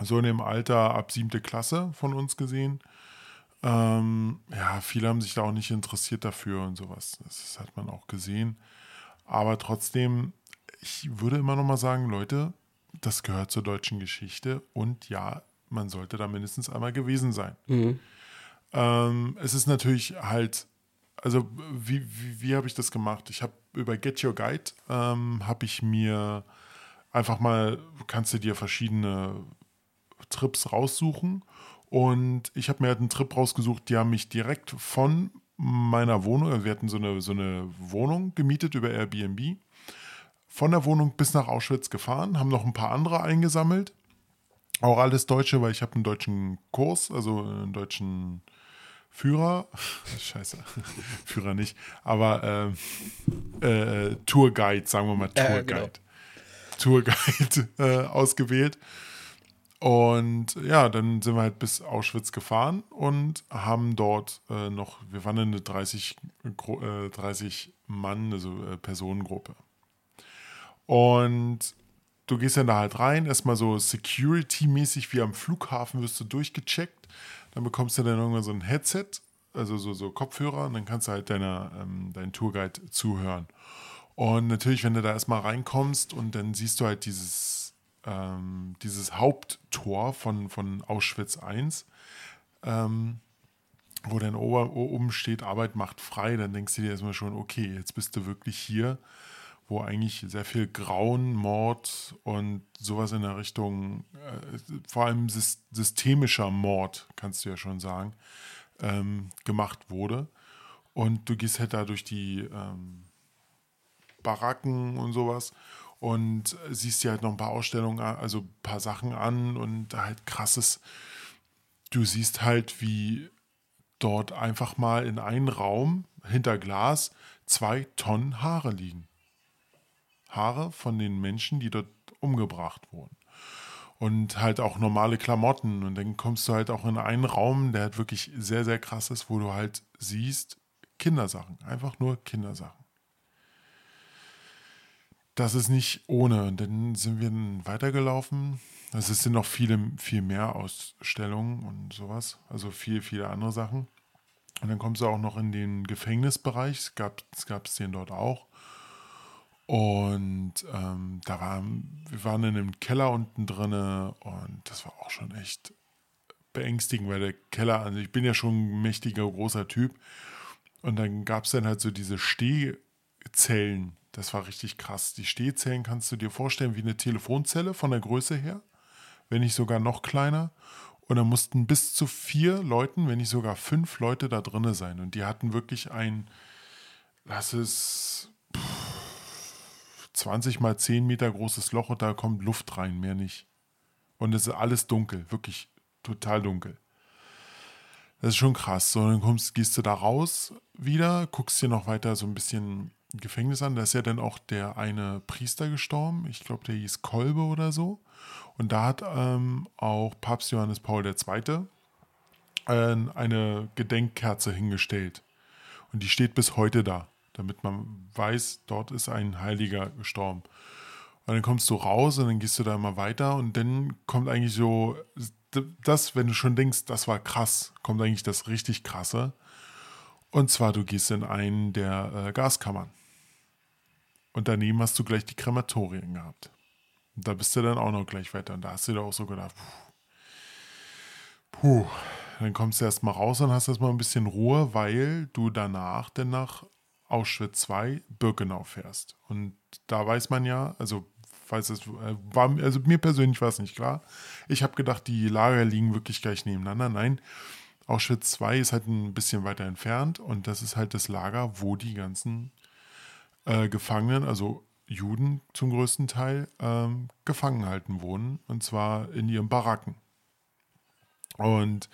So in dem Alter ab siebte Klasse von uns gesehen. Ähm, ja, viele haben sich da auch nicht interessiert dafür und sowas. Das hat man auch gesehen. Aber trotzdem, ich würde immer noch mal sagen, Leute, das gehört zur deutschen Geschichte und ja, man sollte da mindestens einmal gewesen sein. Ähm, es ist natürlich halt, also wie, wie, wie habe ich das gemacht? Ich habe über Get Your Guide, ähm, habe ich mir einfach mal, kannst du dir verschiedene Trips raussuchen und ich habe mir halt einen Trip rausgesucht, die haben mich direkt von meiner Wohnung, also wir hatten so eine, so eine Wohnung gemietet über Airbnb, von der Wohnung bis nach Auschwitz gefahren, haben noch ein paar andere eingesammelt. Auch alles Deutsche, weil ich habe einen deutschen Kurs, also einen deutschen Führer. Scheiße, Führer nicht, aber äh, äh, Tourguide, sagen wir mal Tourguide. genau. Tourguide äh, ausgewählt. Und ja, dann sind wir halt bis Auschwitz gefahren und haben dort äh, noch, wir waren eine 30, Gro- äh, 30 Mann, also äh, Personengruppe. Und du gehst dann da halt rein, erstmal so Security-mäßig wie am Flughafen wirst du durchgecheckt. Dann bekommst du dann irgendwann so ein Headset, also so, so Kopfhörer, und dann kannst du halt deiner, ähm, deinen Tourguide zuhören. Und natürlich, wenn du da erstmal reinkommst und dann siehst du halt dieses, ähm, dieses Haupttor von, von Auschwitz I, ähm, wo dann oben steht, Arbeit macht frei, dann denkst du dir erstmal schon, okay, jetzt bist du wirklich hier, wo eigentlich sehr viel Grauen, Mord und sowas in der Richtung, äh, vor allem sys systemischer Mord, kannst du ja schon sagen, ähm, gemacht wurde. Und du gehst halt da durch die ähm, Baracken und sowas und siehst dir halt noch ein paar Ausstellungen, also ein paar Sachen an und halt krasses. Du siehst halt, wie dort einfach mal in einen Raum hinter Glas zwei Tonnen Haare liegen. Haare von den Menschen, die dort umgebracht wurden. Und halt auch normale Klamotten. Und dann kommst du halt auch in einen Raum, der halt wirklich sehr, sehr krass ist, wo du halt siehst, Kindersachen. Einfach nur Kindersachen. Das ist nicht ohne. Und dann sind wir dann weitergelaufen. Also es sind noch viele, viel mehr Ausstellungen und sowas. Also viel, viele andere Sachen. Und dann kommst du auch noch in den Gefängnisbereich. Es gab es den dort auch. Und ähm, da waren, wir waren in einem Keller unten drinne und das war auch schon echt beängstigend, weil der Keller, also ich bin ja schon ein mächtiger, großer Typ. Und dann gab es dann halt so diese Stehzellen. Das war richtig krass. Die Stehzellen kannst du dir vorstellen wie eine Telefonzelle von der Größe her, wenn nicht sogar noch kleiner. Und da mussten bis zu vier Leuten, wenn nicht sogar fünf Leute da drinne sein. Und die hatten wirklich ein, lass es pff, 20 mal 10 Meter großes Loch und da kommt Luft rein, mehr nicht. Und es ist alles dunkel, wirklich total dunkel. Das ist schon krass. So, dann kommst, gehst du da raus wieder, guckst dir noch weiter so ein bisschen Gefängnis an. Da ist ja dann auch der eine Priester gestorben. Ich glaube, der hieß Kolbe oder so. Und da hat ähm, auch Papst Johannes Paul II. Äh, eine Gedenkkerze hingestellt. Und die steht bis heute da, damit man weiß, dort ist ein Heiliger gestorben. Und dann kommst du raus und dann gehst du da immer weiter und dann kommt eigentlich so das, wenn du schon denkst, das war krass, kommt eigentlich das richtig krasse. Und zwar, du gehst in einen der äh, Gaskammern. Und daneben hast du gleich die Krematorien gehabt. Und da bist du dann auch noch gleich weiter. Und da hast du dir auch so gedacht, puh, puh. dann kommst du erstmal raus und hast erstmal ein bisschen Ruhe, weil du danach dann nach Auschwitz 2 Birkenau fährst. Und da weiß man ja, also falls es äh, war, also mir persönlich war es nicht klar. Ich habe gedacht, die Lager liegen wirklich gleich nebeneinander. Nein, Auschwitz 2 ist halt ein bisschen weiter entfernt und das ist halt das Lager, wo die ganzen äh, Gefangenen, also Juden zum größten Teil, ähm, gefangen gehalten wurden und zwar in ihren Baracken. Und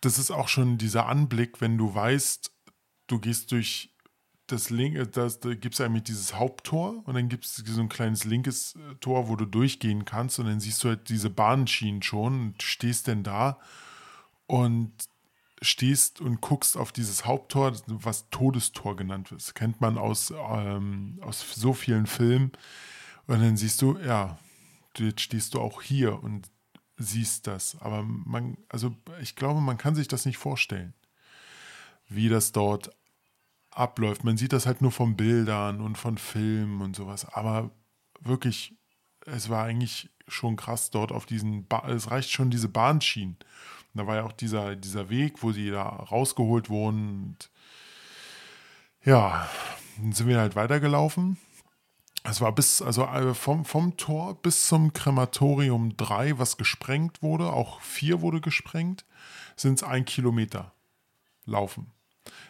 das ist auch schon dieser Anblick, wenn du weißt, du gehst durch das linke, das, da gibt es eigentlich dieses Haupttor und dann gibt es so ein kleines linkes äh, Tor, wo du durchgehen kannst und dann siehst du halt diese Bahnschienen schon und stehst denn da und stehst und guckst auf dieses Haupttor, was Todestor genannt wird. Das kennt man aus, ähm, aus so vielen Filmen. Und dann siehst du, ja, jetzt stehst du auch hier und siehst das. Aber man, also ich glaube, man kann sich das nicht vorstellen, wie das dort abläuft. Man sieht das halt nur von Bildern und von Filmen und sowas. Aber wirklich, es war eigentlich schon krass dort auf diesen, ba es reicht schon diese Bahnschienen. Da war ja auch dieser, dieser Weg, wo sie da rausgeholt wurden. Und ja, dann sind wir halt weitergelaufen. Es war bis, also äh, vom, vom Tor bis zum Krematorium 3, was gesprengt wurde, auch 4 wurde gesprengt, sind es ein Kilometer laufen.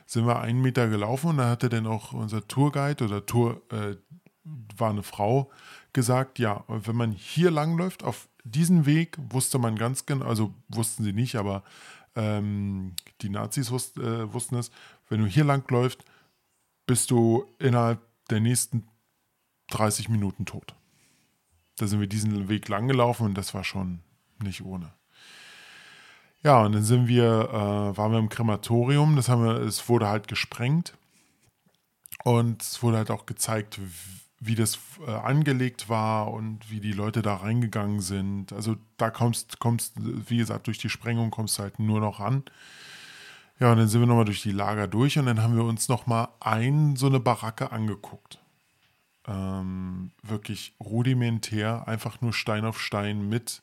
Sind wir einen Meter gelaufen und da hatte dann auch unser Tourguide oder Tour, äh, war eine Frau, gesagt, ja, wenn man hier langläuft, auf diesen Weg wusste man ganz genau, also wussten sie nicht, aber ähm, die Nazis wusst, äh, wussten es, wenn du hier langläufst, bist du innerhalb der nächsten 30 Minuten tot. Da sind wir diesen Weg lang gelaufen und das war schon nicht ohne. Ja, und dann sind wir, äh, waren wir im Krematorium, das haben wir, es wurde halt gesprengt und es wurde halt auch gezeigt, wie das äh, angelegt war und wie die Leute da reingegangen sind. Also da kommst, kommst, wie gesagt, durch die Sprengung kommst du halt nur noch ran. Ja, und dann sind wir nochmal durch die Lager durch und dann haben wir uns nochmal ein, so eine Baracke angeguckt. Ähm, wirklich rudimentär, einfach nur Stein auf Stein mit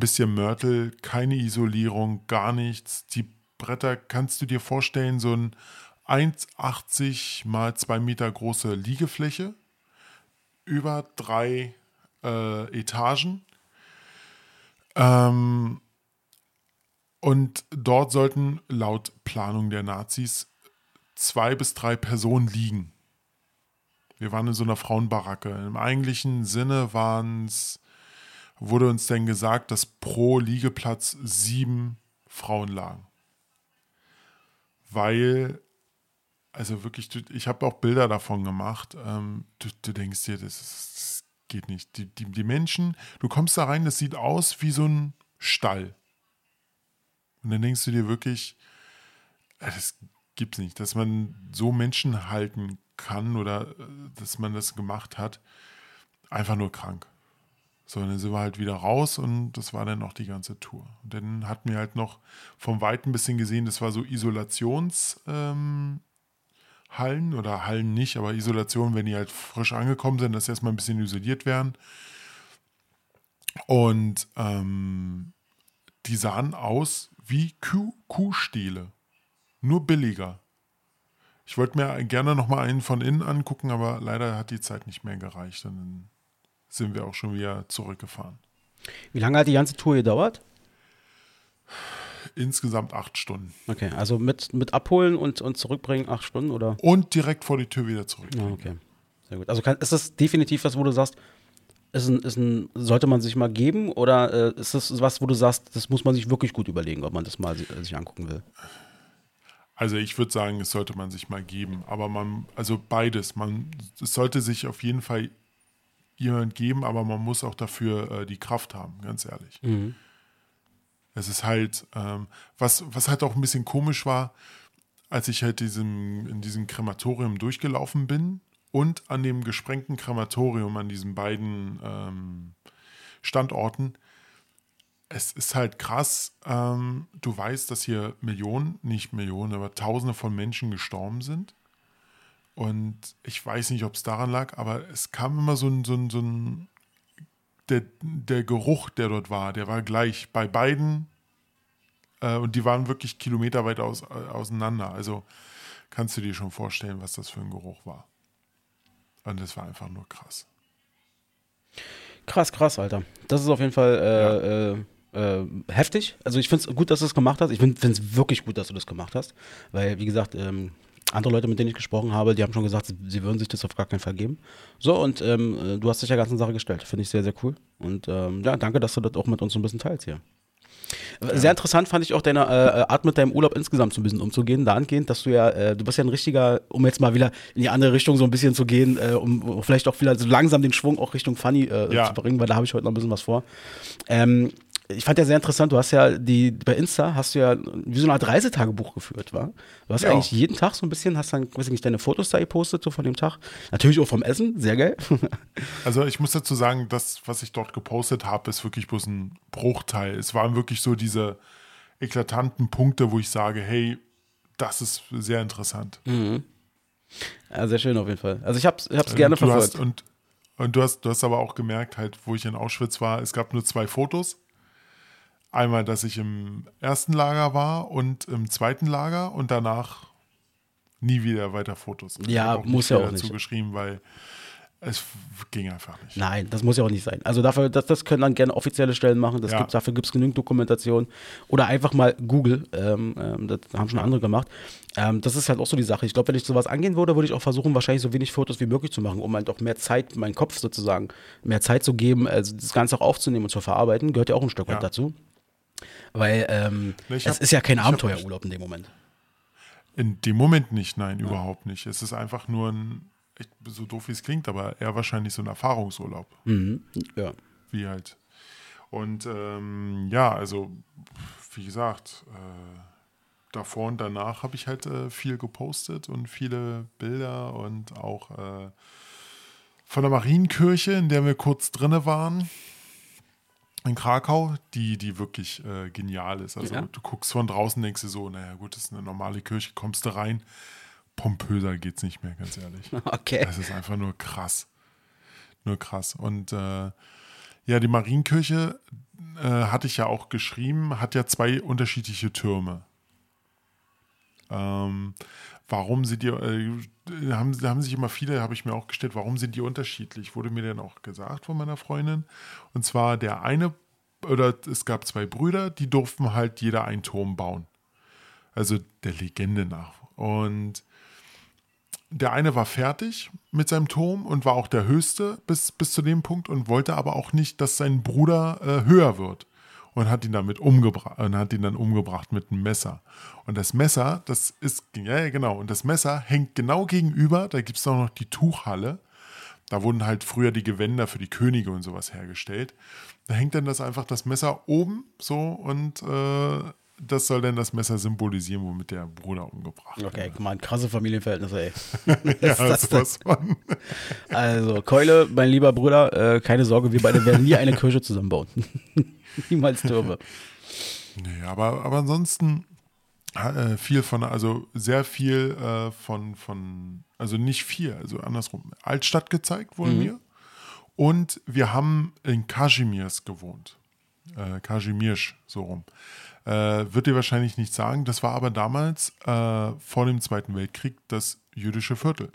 bisschen Mörtel, keine Isolierung, gar nichts. Die Bretter kannst du dir vorstellen, so ein 1,80 mal 2 Meter große Liegefläche über drei äh, Etagen. Ähm, und dort sollten laut Planung der Nazis zwei bis drei Personen liegen. Wir waren in so einer Frauenbaracke. Im eigentlichen Sinne waren's, wurde uns denn gesagt, dass pro Liegeplatz sieben Frauen lagen. Weil also wirklich, ich habe auch Bilder davon gemacht. Ähm, du, du, denkst dir, das, das geht nicht. Die, die, die, Menschen, du kommst da rein, das sieht aus wie so ein Stall. Und dann denkst du dir wirklich, äh, das gibt es nicht, dass man so Menschen halten kann oder äh, dass man das gemacht hat. Einfach nur krank. So, dann sind wir halt wieder raus und das war dann auch die ganze Tour. Und dann hatten wir halt noch vom Weiten ein bisschen gesehen, das war so Isolations- ähm, oder Hallen nicht, aber Isolation, wenn die halt frisch angekommen sind, dass sie erstmal ein bisschen isoliert werden. Und ähm, die sahen aus wie Kuh Kuhstiele. Nur billiger. Ich wollte mir gerne nochmal einen von innen angucken, aber leider hat die Zeit nicht mehr gereicht. Und sind wir auch schon wieder zurückgefahren. Wie lange hat die ganze Tour gedauert? insgesamt acht Stunden. Okay, also mit, mit abholen und, und zurückbringen acht Stunden, oder? Und direkt vor die Tür wieder zurück. Ja, okay. Sehr gut. Also kann, ist das definitiv was, wo du sagst, ist ein, ist ein, sollte man sich mal geben oder äh, ist das was, wo du sagst, das muss man sich wirklich gut überlegen, ob man das mal sich, sich angucken will? Also ich würde sagen, es sollte man sich mal geben, aber man, also beides, man, es sollte sich auf jeden Fall jemand geben, aber man muss auch dafür äh, die Kraft haben, ganz ehrlich. Mhm. Es ist halt, ähm, was, was halt auch ein bisschen komisch war, als ich halt diesem, in diesem Krematorium durchgelaufen bin und an dem gesprengten Krematorium, an diesen beiden ähm, Standorten, es ist halt krass. Ähm, du weißt, dass hier Millionen, nicht Millionen, aber Tausende von Menschen gestorben sind. Und ich weiß nicht, ob es daran lag, aber es kam immer so ein, so ein, so ein der, der Geruch, der dort war, der war gleich bei beiden. Äh, und die waren wirklich kilometerweit aus, äh, auseinander. Also kannst du dir schon vorstellen, was das für ein Geruch war. Und das war einfach nur krass. Krass, krass, Alter. Das ist auf jeden Fall äh, äh, äh, heftig. Also ich finde es gut, dass du es gemacht hast. Ich finde es wirklich gut, dass du das gemacht hast. Weil, wie gesagt, ähm, andere Leute, mit denen ich gesprochen habe, die haben schon gesagt, sie, sie würden sich das auf gar keinen Fall geben. So, und ähm, äh, du hast dich der ganzen Sache gestellt. Finde ich sehr, sehr cool. Und ähm, ja, danke, dass du das auch mit uns so ein bisschen teilst hier. Sehr interessant fand ich auch deine äh, Art mit deinem Urlaub insgesamt so ein bisschen umzugehen, dahingehend, dass du ja, äh, du bist ja ein richtiger, um jetzt mal wieder in die andere Richtung so ein bisschen zu gehen, äh, um vielleicht auch wieder so langsam den Schwung auch Richtung Funny äh, Ja. zu bringen, weil da habe ich heute noch ein bisschen was vor. Ähm, ich fand ja sehr interessant, du hast ja die, bei Insta hast du ja wie so eine Art Reisetagebuch geführt, war? Du hast Ja. eigentlich jeden Tag so ein bisschen, hast dann, weiß ich nicht, deine Fotos da gepostet, so von dem Tag. Natürlich auch vom Essen, sehr geil. Also ich muss dazu sagen, das, was ich dort gepostet habe, ist wirklich bloß ein Bruchteil. Es waren wirklich so diese eklatanten Punkte, wo ich sage, hey, das ist sehr interessant. ja, sehr schön auf jeden Fall. Also ich hab's, ich hab's gerne verfolgt. hast, und, und du hast, du hast aber auch gemerkt, halt, wo ich in Auschwitz war, es gab nur zwei Fotos. Einmal, dass ich im ersten Lager war und im zweiten Lager und danach nie wieder weiter Fotos. Ich Ja, muss ja auch nicht. dazu geschrieben, weil es ging einfach nicht. Nein, das muss ja auch nicht sein. Also dafür, das, das können dann gerne offizielle Stellen machen. Ja. gibt, dafür gibt es genügend Dokumentation. Oder einfach mal Google. Ähm, ähm, das haben schon andere gemacht. Ähm, das ist halt auch so die Sache. Ich glaube, wenn ich sowas angehen würde, würde ich auch versuchen, wahrscheinlich so wenig Fotos wie möglich zu machen, um halt auch mehr Zeit, meinen Kopf sozusagen, mehr Zeit zu geben, also das Ganze auch aufzunehmen und zu verarbeiten. Gehört ja auch ein Stück Ja. weit dazu. Weil ähm, es hab- ist ja kein Abenteuerurlaub in dem Moment. In dem Moment nicht, nein, überhaupt nicht. Es ist einfach nur ein, echt, so doof wie es klingt, aber eher wahrscheinlich so ein Erfahrungsurlaub. Mhm. Ja. Wie halt. Und ähm, ja, also, wie gesagt, äh, davor und danach habe ich halt äh, viel gepostet und viele Bilder und auch äh, von der Marienkirche, in der wir kurz drinne waren. In Krakau, die, die wirklich äh, genial ist. Also Ja. du guckst von draußen, denkst du so, naja gut, das ist eine normale Kirche, kommst du rein, pompöser geht's nicht mehr, ganz ehrlich. Okay. Das ist einfach nur krass. Nur krass. Und äh, ja, die Marienkirche äh, hatte ich ja auch geschrieben, hat ja zwei unterschiedliche Türme. Ähm, warum sind die, äh, haben, haben sich immer viele, habe ich mir auch gestellt, warum sind die unterschiedlich? Wurde mir dann auch gesagt von meiner Freundin. Und zwar der eine, oder es gab zwei Brüder, die durften halt jeder einen Turm bauen. Also der Legende nach. Und der eine war fertig mit seinem Turm und war auch der höchste bis, bis zu dem Punkt und wollte aber auch nicht, dass sein Bruder äh, höher wird. Und hat ihn damit umgebracht und hat ihn dann umgebracht mit einem Messer. Und das Messer, das ist, ja, genau, und das Messer hängt genau gegenüber, da gibt es auch noch die Tuchhalle. Da wurden halt früher die Gewänder für die Könige und sowas hergestellt. Da hängt dann das einfach das Messer oben so und äh, das soll dann das Messer symbolisieren, womit der Bruder umgebracht wird. Okay, guck mal, krasse Familienverhältnisse, ey. Ja, das von. Also, Keule, mein lieber Bruder, äh, keine Sorge, wir beide werden nie eine Kirche zusammenbauen. Niemals Türme. Nee, aber, aber ansonsten äh, viel von, also sehr viel äh, von, von, also nicht viel, also andersrum, Altstadt gezeigt wurde mir. Und wir haben in Kazimiers gewohnt. Äh, Kazimirsch, so rum. Äh, wird dir wahrscheinlich nicht sagen, das war aber damals äh, vor dem Zweiten Weltkrieg das jüdische Viertel.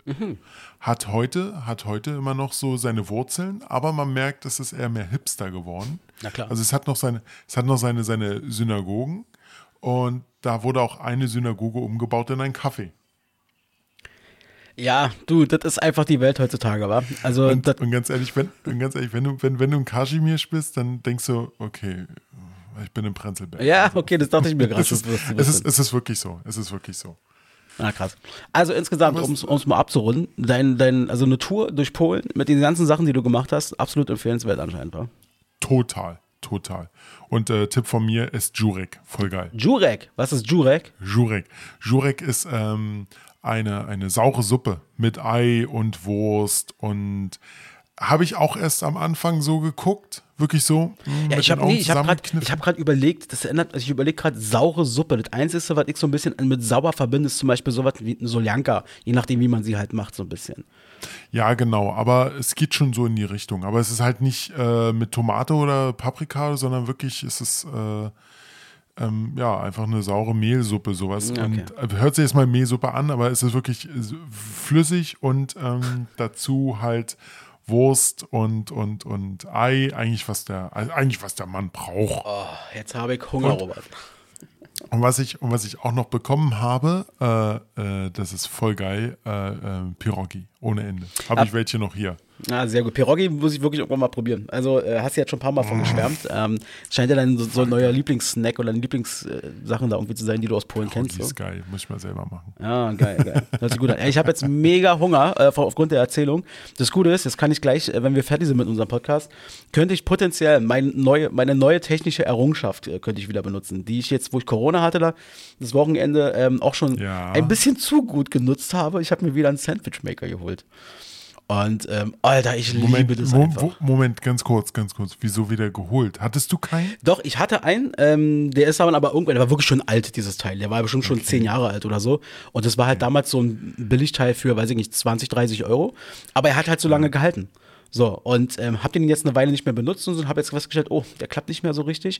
Hat heute, hat heute immer noch so seine Wurzeln, aber man merkt, es ist eher mehr Hipster geworden. Na klar. Also es hat noch seine, es hat noch seine, seine Synagogen und da wurde auch eine Synagoge umgebaut in ein Café. Ja, du, das ist einfach die Welt heutzutage, wa? Also, Und, und ganz ehrlich, wenn, ganz ehrlich, wenn du, wenn, wenn du in Kaschmir bist, dann denkst du, okay, ich bin im Prenzlberg. ja, okay, das dachte ich mir gerade. Es ist, es, ist, es ist wirklich so. Es ist wirklich so. Na krass. Also insgesamt, um es- es mal abzurunden, dein, dein, also eine Tour durch Polen mit den ganzen Sachen, die du gemacht hast, absolut empfehlenswert anscheinend, war. Total, total. Und äh, Tipp von mir ist Jurek. Voll geil. Jurek, was ist Jurek? Jurek. Jurek ist ähm, eine, eine saure Suppe mit Ei und Wurst und habe ich auch erst am Anfang so geguckt. Wirklich so. mh, Ja, mit ich habe nee, hab ich hab gerade überlegt, das erinnert, also ich überlege gerade saure Suppe. Das Einzige, was ich so ein bisschen mit sauer verbinde, ist zum Beispiel sowas wie eine Soljanka, je nachdem, wie man sie halt macht, so ein bisschen. Ja, genau, aber es geht schon so in die Richtung. Aber es ist halt nicht äh, mit Tomate oder Paprika, sondern wirklich ist es äh, ähm, ja einfach eine saure Mehlsuppe, sowas. Okay. Und äh, hört sich jetzt mal Mehlsuppe an, aber es ist wirklich flüssig und ähm, dazu halt Wurst und, und, und Ei, eigentlich was der, also eigentlich was der Mann braucht. Oh, jetzt habe ich Hunger, Und? Robert. Und was ich, und was ich auch noch bekommen habe, äh, äh, das ist voll geil, äh, äh, Pierogi, ohne Ende. Habe ich welche noch hier. Ah, sehr gut. Pierogi muss ich wirklich irgendwann mal probieren. Also äh, hast du jetzt schon ein paar Mal von geschwärmt. Ähm, scheint ja dann so, so ein neuer Lieblingssnack oder eine Lieblingssachen da irgendwie zu sein, die du aus Polen Die kennst. So. ist geil, muss ich mal selber machen. Ja, geil, geil. Hört sich gut an. Ich habe jetzt mega Hunger äh, aufgrund der Erzählung. Das Gute ist, jetzt kann ich gleich, äh, wenn wir fertig sind mit unserem Podcast, könnte ich potenziell mein neue, meine neue technische Errungenschaft äh, könnte ich wieder benutzen, die ich jetzt, wo ich Corona hatte, da das Wochenende ähm, auch schon Ja. ein bisschen zu gut genutzt habe. Ich habe mir wieder einen Sandwichmaker geholt. Und ähm, Alter, ich Moment, liebe das Mo einfach. Moment, ganz kurz, ganz kurz. Wieso wieder geholt? Hattest du keinen? Doch, ich hatte einen, ähm, der ist aber, aber irgendwann, der war wirklich schon alt, dieses Teil. Der war bestimmt schon zehn Jahre alt oder so. Und das war halt damals so ein Billigteil für, weiß ich nicht, 20, 30 Euro. Aber er hat halt so lange gehalten. So, und ähm, hab den jetzt eine Weile nicht mehr benutzt und so, habe jetzt festgestellt, oh, der klappt nicht mehr so richtig.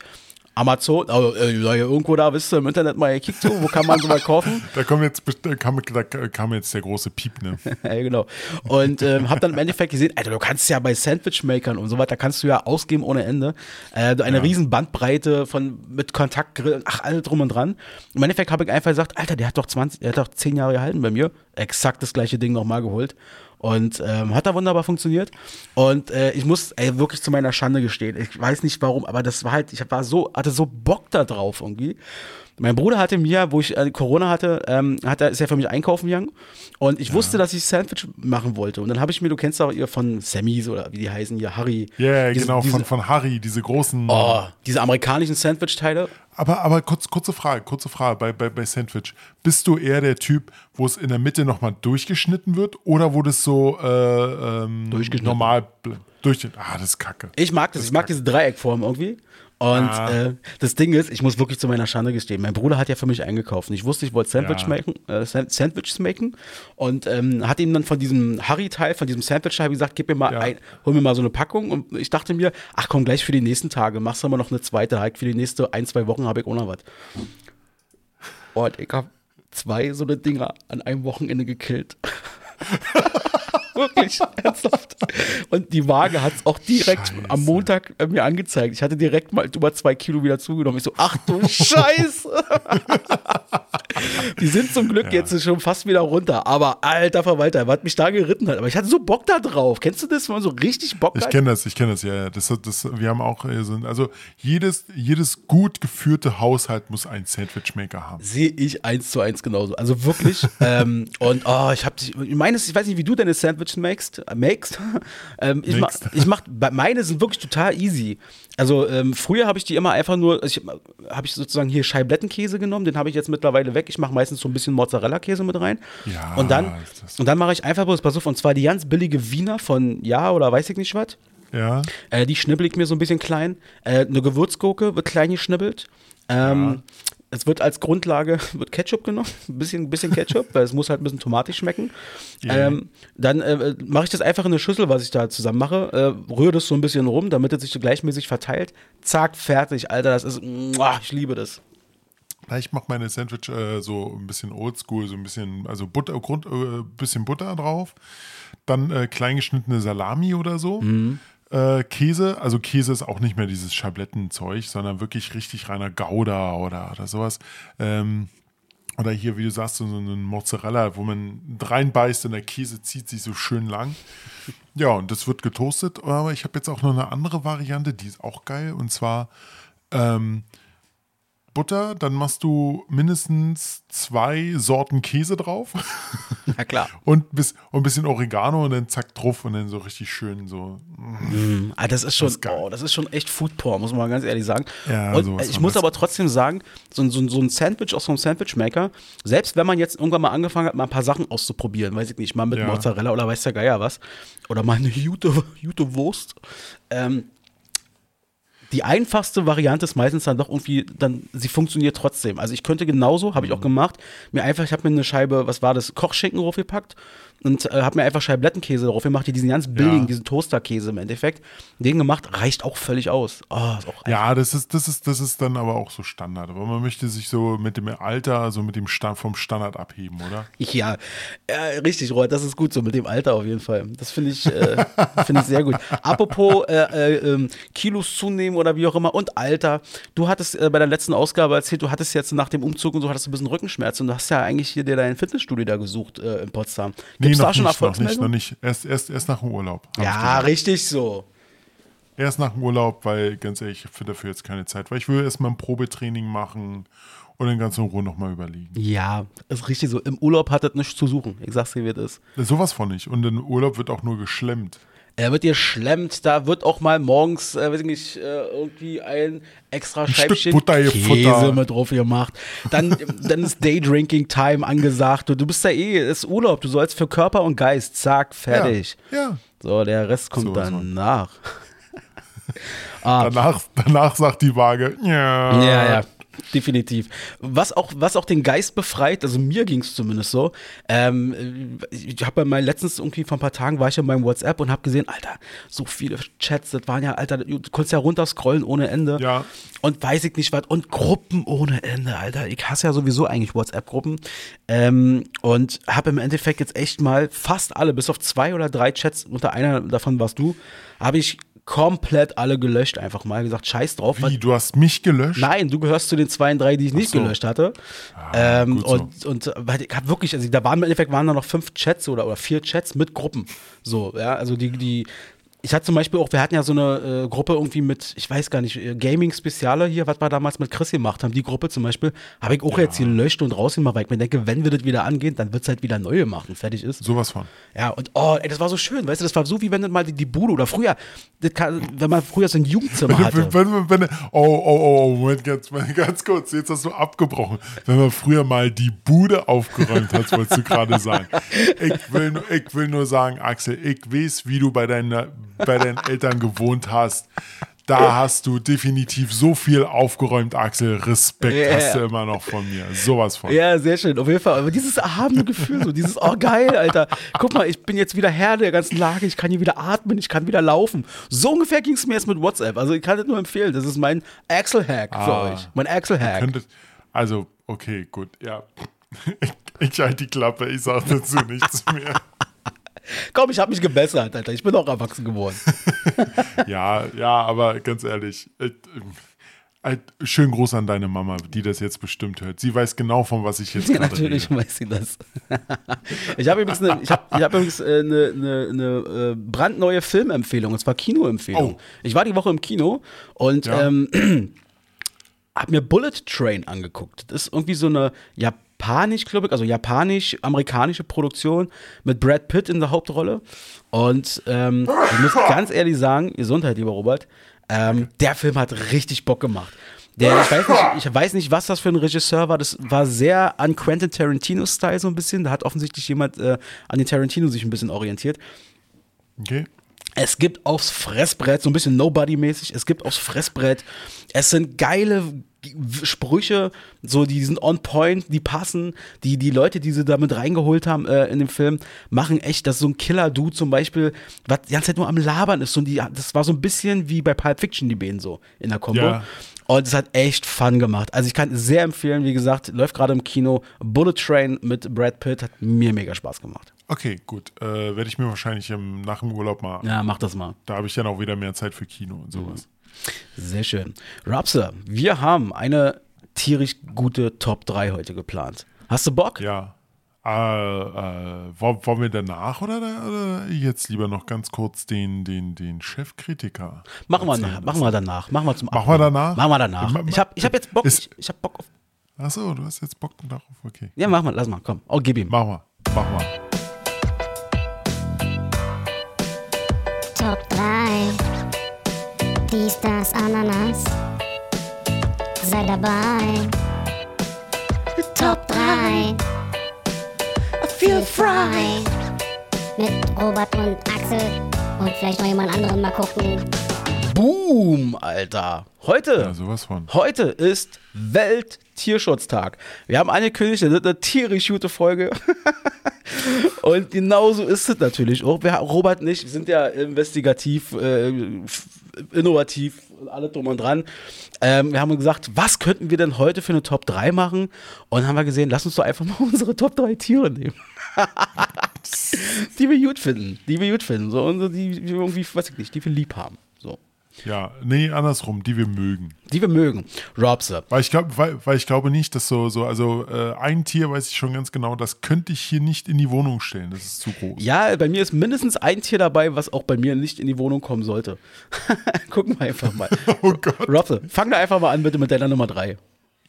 Amazon, also, äh, ja, irgendwo da, wisst ihr, im Internet mal gekickt, so, wo kann man so mal kaufen? Da kommt jetzt, da kam, da kam jetzt der große Piep, ne? ja, genau. Und ähm, habe dann im Endeffekt gesehen, Alter, du kannst ja bei Sandwich-Makern und so weiter, kannst du ja ausgeben ohne Ende. Äh, eine riesen Bandbreite von mit Kontaktgrill, ach, alles drum und dran. Im Endeffekt habe ich einfach gesagt, Alter, der hat doch 20, der hat doch 10 Jahre gehalten bei mir. Exakt das gleiche Ding nochmal geholt. Und ähm, hat da wunderbar funktioniert. Und äh, ich muss ey, wirklich zu meiner Schande gestehen. Ich weiß nicht warum, aber das war halt, ich war so, hatte so Bock da drauf irgendwie. Mein Bruder hatte mir, wo ich äh, Corona hatte, ähm, hat er, ist er für mich einkaufen gegangen. Und ich wusste, dass ich Sandwich machen wollte. Und dann habe ich mir, du kennst auch ihr von Sammys oder wie die heißen hier, Harry. Ja, yeah, Diese- genau, diese, von, von Harry, diese großen. oh, diese amerikanischen Sandwich-Teile. Aber, aber kurz, kurze Frage, kurze Frage bei, bei, bei Sandwich. Bist du eher der Typ, wo es in der Mitte nochmal durchgeschnitten wird oder wo das so äh, ähm, Durchgeschnitten. normal durch Ah, das ist kacke. Ich mag das, ich mag diese Dreieckform irgendwie. Und Ah. äh, das Ding ist, ich muss wirklich zu meiner Schande gestehen. Mein Bruder hat ja für mich eingekauft. Und ich wusste, ich wollte Sandwich Ja. machen, äh, San- Sandwiches machen. Und ähm, hat ihm dann von diesem Harry-Teil, von diesem Sandwich-Teil gesagt, gib mir mal Ja. ein, hol mir mal so eine Packung. Und ich dachte mir, ach komm, gleich für die nächsten Tage, machst du mal noch eine zweite. Halt für die nächste ein, zwei Wochen habe ich noch was. Und ich habe zwei so eine Dinger an einem Wochenende gekillt. Wirklich, ernsthaft. Und die Waage hat es auch direkt Scheiße. am Montag äh, mir angezeigt. Ich hatte direkt mal über zwei Kilo wieder zugenommen. Ich so, ach du Scheiße. die sind zum Glück jetzt schon fast wieder runter. Aber alter Verwalter, was mich da geritten hat. Aber ich hatte so Bock da drauf. Kennst du das, wenn man so richtig Bock Ich hat? kenne das, ich kenne das, ja, ja. Das, das, wir haben auch, so, also jedes, jedes gut geführte Haushalt muss einen Sandwichmaker haben. Sehe ich eins zu eins genauso. Also wirklich. ähm, und oh, ich habe ich meines, ich weiß nicht, wie du deine Sandwiches makest. Äh, makest. ähm, ich, mach, ich mach, bei- meine sind wirklich total easy. Also ähm, früher habe ich die immer einfach nur, also ich, habe ich sozusagen hier Scheiblettenkäse genommen, den habe ich jetzt mittlerweile weg. Ich mache meistens so ein bisschen Mozzarella-Käse mit rein. Ja, Und dann, und dann mache ich einfach bloß, pass auf, und zwar die ganz billige Wiener von Ja oder weiß ich nicht was. Ja, Äh, die schnibbel ich mir so ein bisschen klein. Äh, eine Gewürzgurke wird klein geschnibbelt. Ähm, Es wird als Grundlage wird Ketchup genommen, ein bisschen, bisschen Ketchup, weil es muss halt ein bisschen tomatig schmecken. Ja. Ähm, dann äh, mache ich das einfach in eine Schüssel, was ich da zusammen mache, äh, rühre das so ein bisschen rum, damit es sich so gleichmäßig verteilt. Zack, fertig, Alter, das ist, muah, ich liebe das. Ich mache meine Sandwich äh, so ein bisschen oldschool, so ein bisschen, also Butter, Grund, äh, bisschen Butter drauf, dann äh, kleingeschnittene Salami oder so. Äh, Käse, also Käse ist auch nicht mehr dieses Schablettenzeug, sondern wirklich richtig reiner Gouda oder, oder sowas. Ähm, oder hier, wie du sagst, so einen Mozzarella, wo man reinbeißt und der Käse zieht sich so schön lang. Ja, und das wird getoastet. Aber ich habe jetzt auch noch eine andere Variante, die ist auch geil. Und zwar ähm, Butter, dann machst du mindestens zwei Sorten Käse drauf. Na klar. und, bis, und ein bisschen Oregano und dann zack drauf und dann so richtig schön so. Mm, ah, das ist schon, Das ist oh, das ist schon echt Foodporn, muss man mal ganz ehrlich sagen. Ja, und ich muss das- aber trotzdem sagen, so, ein- so, so ein Sandwich aus so einem Sandwichmaker, selbst wenn man jetzt irgendwann mal angefangen hat, mal ein paar Sachen auszuprobieren, weiß ich nicht, mal mit Ja. Mozzarella oder weiß der Geier was, oder mal eine Jute, Jute Wurst, ähm, die einfachste Variante ist meistens dann doch irgendwie, dann, sie funktioniert trotzdem. Also ich könnte genauso, habe ich Mhm. auch gemacht, mir einfach, ich habe mir eine Scheibe, was war das, Kochschinken draufgepackt und äh, habe mir einfach Scheiblettenkäse drauf gemacht, hier diesen ganz billigen, Ja. diesen Toasterkäse im Endeffekt. Den gemacht, reicht auch völlig aus. Oh, ist auch Ja, das ist, das ist, das ist dann aber auch so Standard. Aber man möchte sich so mit dem Alter, so mit dem Stand vom Standard abheben, oder? Ja, ja richtig, Robert, das ist gut so mit dem Alter auf jeden Fall. Das finde ich, äh, finde ich sehr gut. Apropos äh, äh, ähm, Kilos zunehmen oder wie auch immer und Alter. Du hattest äh, bei der letzten Ausgabe erzählt, du hattest jetzt nach dem Umzug und so hattest du ein bisschen Rückenschmerzen und du hast ja eigentlich hier dir dein Fitnessstudio da gesucht äh, in Potsdam. Nee, Gibt's noch da schon nicht, noch nicht, noch nicht. Erst, erst, erst nach dem Urlaub. Ja, richtig so. Erst nach dem Urlaub, weil ganz ehrlich, ich finde dafür jetzt keine Zeit. Weil ich will erstmal ein Probetraining machen und dann ganz in Ruhe nochmal überlegen. Ja, ist richtig so. Im Urlaub hat das nichts zu suchen. Ich sag's dir, wie es ist. Sowas von nicht. Und im Urlaub wird auch nur geschlemmt. Er wird dir schlemmt, da wird auch mal morgens, äh, weiß ich nicht, äh, irgendwie ein extra Stück Scheibchen Käse gefuttert. mit drauf gemacht. Dann, dann ist Daydrinking-Time angesagt. Du, du bist da eh, es ist Urlaub, du sollst für Körper und Geist, zack, fertig. Ja. ja. So, der Rest kommt von. danach. ah, Danach, danach sagt die Waage, ja. ja, ja. Definitiv. Was auch, was auch den Geist befreit, also mir ging es zumindest so. Ähm, ich habe bei meinem letztens irgendwie vor ein paar Tagen war ich in meinem WhatsApp und habe gesehen, Alter, so viele Chats, das waren ja, Alter, du konntest ja runterscrollen ohne Ende. Ja. Und weiß ich nicht was. Und Gruppen ohne Ende, Alter. Ich hasse ja sowieso eigentlich WhatsApp-Gruppen. Ähm, und habe im Endeffekt jetzt echt mal fast alle, bis auf zwei oder drei Chats, unter einer davon warst du, habe ich komplett alle gelöscht, einfach mal gesagt, scheiß drauf. Wie, du hast mich gelöscht? Nein, du gehörst zu den zwei, drei, die ich nicht so. gelöscht hatte. ähm, gut so. und, und weil ich habe wirklich, also da waren im Endeffekt waren da noch fünf Chats oder, oder vier Chats mit Gruppen. So, ja, also die, die, ich hatte zum Beispiel auch, wir hatten ja so eine äh, Gruppe irgendwie mit, ich weiß gar nicht, äh, Gaming-Speziale hier, was wir damals mit Chris gemacht haben, die Gruppe zum Beispiel, habe ich auch jetzt gelöscht und rausgemacht, weil ich mir denke, wenn wir das wieder angehen, dann wird es halt wieder neue machen, fertig ist. Sowas von. Ja, und oh, ey, das war so schön, weißt du, das war so wie wenn du mal die, die Bude oder früher, kann, wenn man früher so ein Jugendzimmer hatte. Wenn, wenn, wenn, oh, oh, oh, oh, Moment, ganz, ganz kurz, jetzt hast du abgebrochen. Wenn man früher mal die Bude aufgeräumt hat, wolltest du gerade sagen. Ich will, ich will nur sagen, Axel, ich weiß, wie du bei, deiner, bei deinen Eltern gewohnt hast. Da hast du definitiv so viel aufgeräumt, Axel. Respekt Ja. hast du immer noch von mir. Sowas von. Ja, sehr schön. Auf jeden Fall. Aber dieses erhabene Gefühl, so dieses, oh geil, Alter. Guck mal, ich bin jetzt wieder Herr der ganzen Lage. Ich kann hier wieder atmen, ich kann wieder laufen. So ungefähr ging es mir jetzt mit WhatsApp. Also ich kann das nur empfehlen. Das ist mein Axel-Hack für Ah. euch. Mein Axel-Hack. Also, okay, gut, ja. Ich, ich halte die Klappe, ich sage dazu nichts mehr. Komm, ich habe mich gebessert, Alter. Ich bin auch erwachsen geworden. Ja, ja, aber ganz ehrlich, äh, äh, schönen Gruß an deine Mama, die das jetzt bestimmt hört. Sie weiß genau, von was ich jetzt Ja, natürlich rede. weiß sie das. ich habe übrigens eine ich hab, ich hab übrigens, äh, eine, eine, eine äh, brandneue Filmempfehlung, und zwar Kinoempfehlung. Oh. Ich war die Woche im Kino und Ja. ähm, habe mir Bullet Train angeguckt. Das ist irgendwie so eine japanisch, glaube ich, also japanisch-amerikanische Produktion mit Brad Pitt in der Hauptrolle. Und ähm, ich muss ganz ehrlich sagen, Gesundheit, lieber Robert, ähm, der Film hat richtig Bock gemacht. Der, ich, weiß nicht, ich weiß nicht, was das für ein Regisseur war. Das war sehr an Quentin Tarantino-Style so ein bisschen. Da hat offensichtlich jemand äh, an den Tarantino sich ein bisschen orientiert. Okay. Es gibt aufs Fressbrett, so ein bisschen Nobody-mäßig, es gibt aufs Fressbrett, es sind geile Sprüche, so die sind on point, die passen. Die, die Leute, die sie damit reingeholt haben äh, in dem Film, machen echt, dass so ein Killer-Dude zum Beispiel, was die ganze Zeit nur am Labern ist. Und die, das war so ein bisschen wie bei Pulp Fiction, die Bäden so in der Kombo. Ja. Und es hat echt Fun gemacht. Also ich kann sehr empfehlen, wie gesagt, läuft gerade im Kino. Bullet Train mit Brad Pitt hat mir mega Spaß gemacht. Okay, gut. Äh, Werde ich mir wahrscheinlich im, nach dem Urlaub mal. Ja, mach das mal. Da habe ich dann auch wieder mehr Zeit für Kino und sowas. Sehr schön. Rapsa, wir haben eine tierisch gute Top 3 heute geplant. Hast du Bock? Ja, Äh, äh, wollen wir danach oder, oder jetzt lieber noch ganz kurz den, den, den Chefkritiker? Machen wir, nach, machen wir danach. Machen wir zum Machen wir danach? Machen wir danach. Ich habe ich hab jetzt Bock. Ist- Ich, ich hab Bock auf. Achso, du hast jetzt Bock darauf, okay. Ja, mach mal, lass mal, komm. Oh, gib ihm. Mach mal, mach mal. Top 3. Dies, das, Ananas. Sei dabei. Top 3. Feel frei. Mit Robert und Axel. Und vielleicht noch jemand anderen mal gucken. Boom, Alter. Heute. Ja, sowas von. Heute ist Welttierschutztag. Wir haben angekündigt, das wird eine tierisch gute Folge. und genauso ist es natürlich auch. Wir, Robert und ich wir sind ja investigativ, äh, innovativ und alle drum und dran. Ähm, wir haben gesagt, was könnten wir denn heute für eine Top 3 machen? Und haben wir gesehen, lass uns doch einfach mal unsere Top 3 Tiere nehmen. die wir gut finden. Die wir gut finden. So, unsere, die wir irgendwie, weiß ich nicht, die wir lieb haben. Ja, nee, andersrum, die wir mögen. Die wir mögen. Robse. Weil ich glaube, weil, weil ich glaube nicht, dass so, so also äh, ein Tier weiß ich schon ganz genau, das könnte ich hier nicht in die Wohnung stellen. Das ist zu groß. Ja, bei mir ist mindestens ein Tier dabei, was auch bei mir nicht in die Wohnung kommen sollte. Gucken wir einfach mal. Oh Gott. Robse, fang da einfach mal an bitte mit deiner Nummer 3.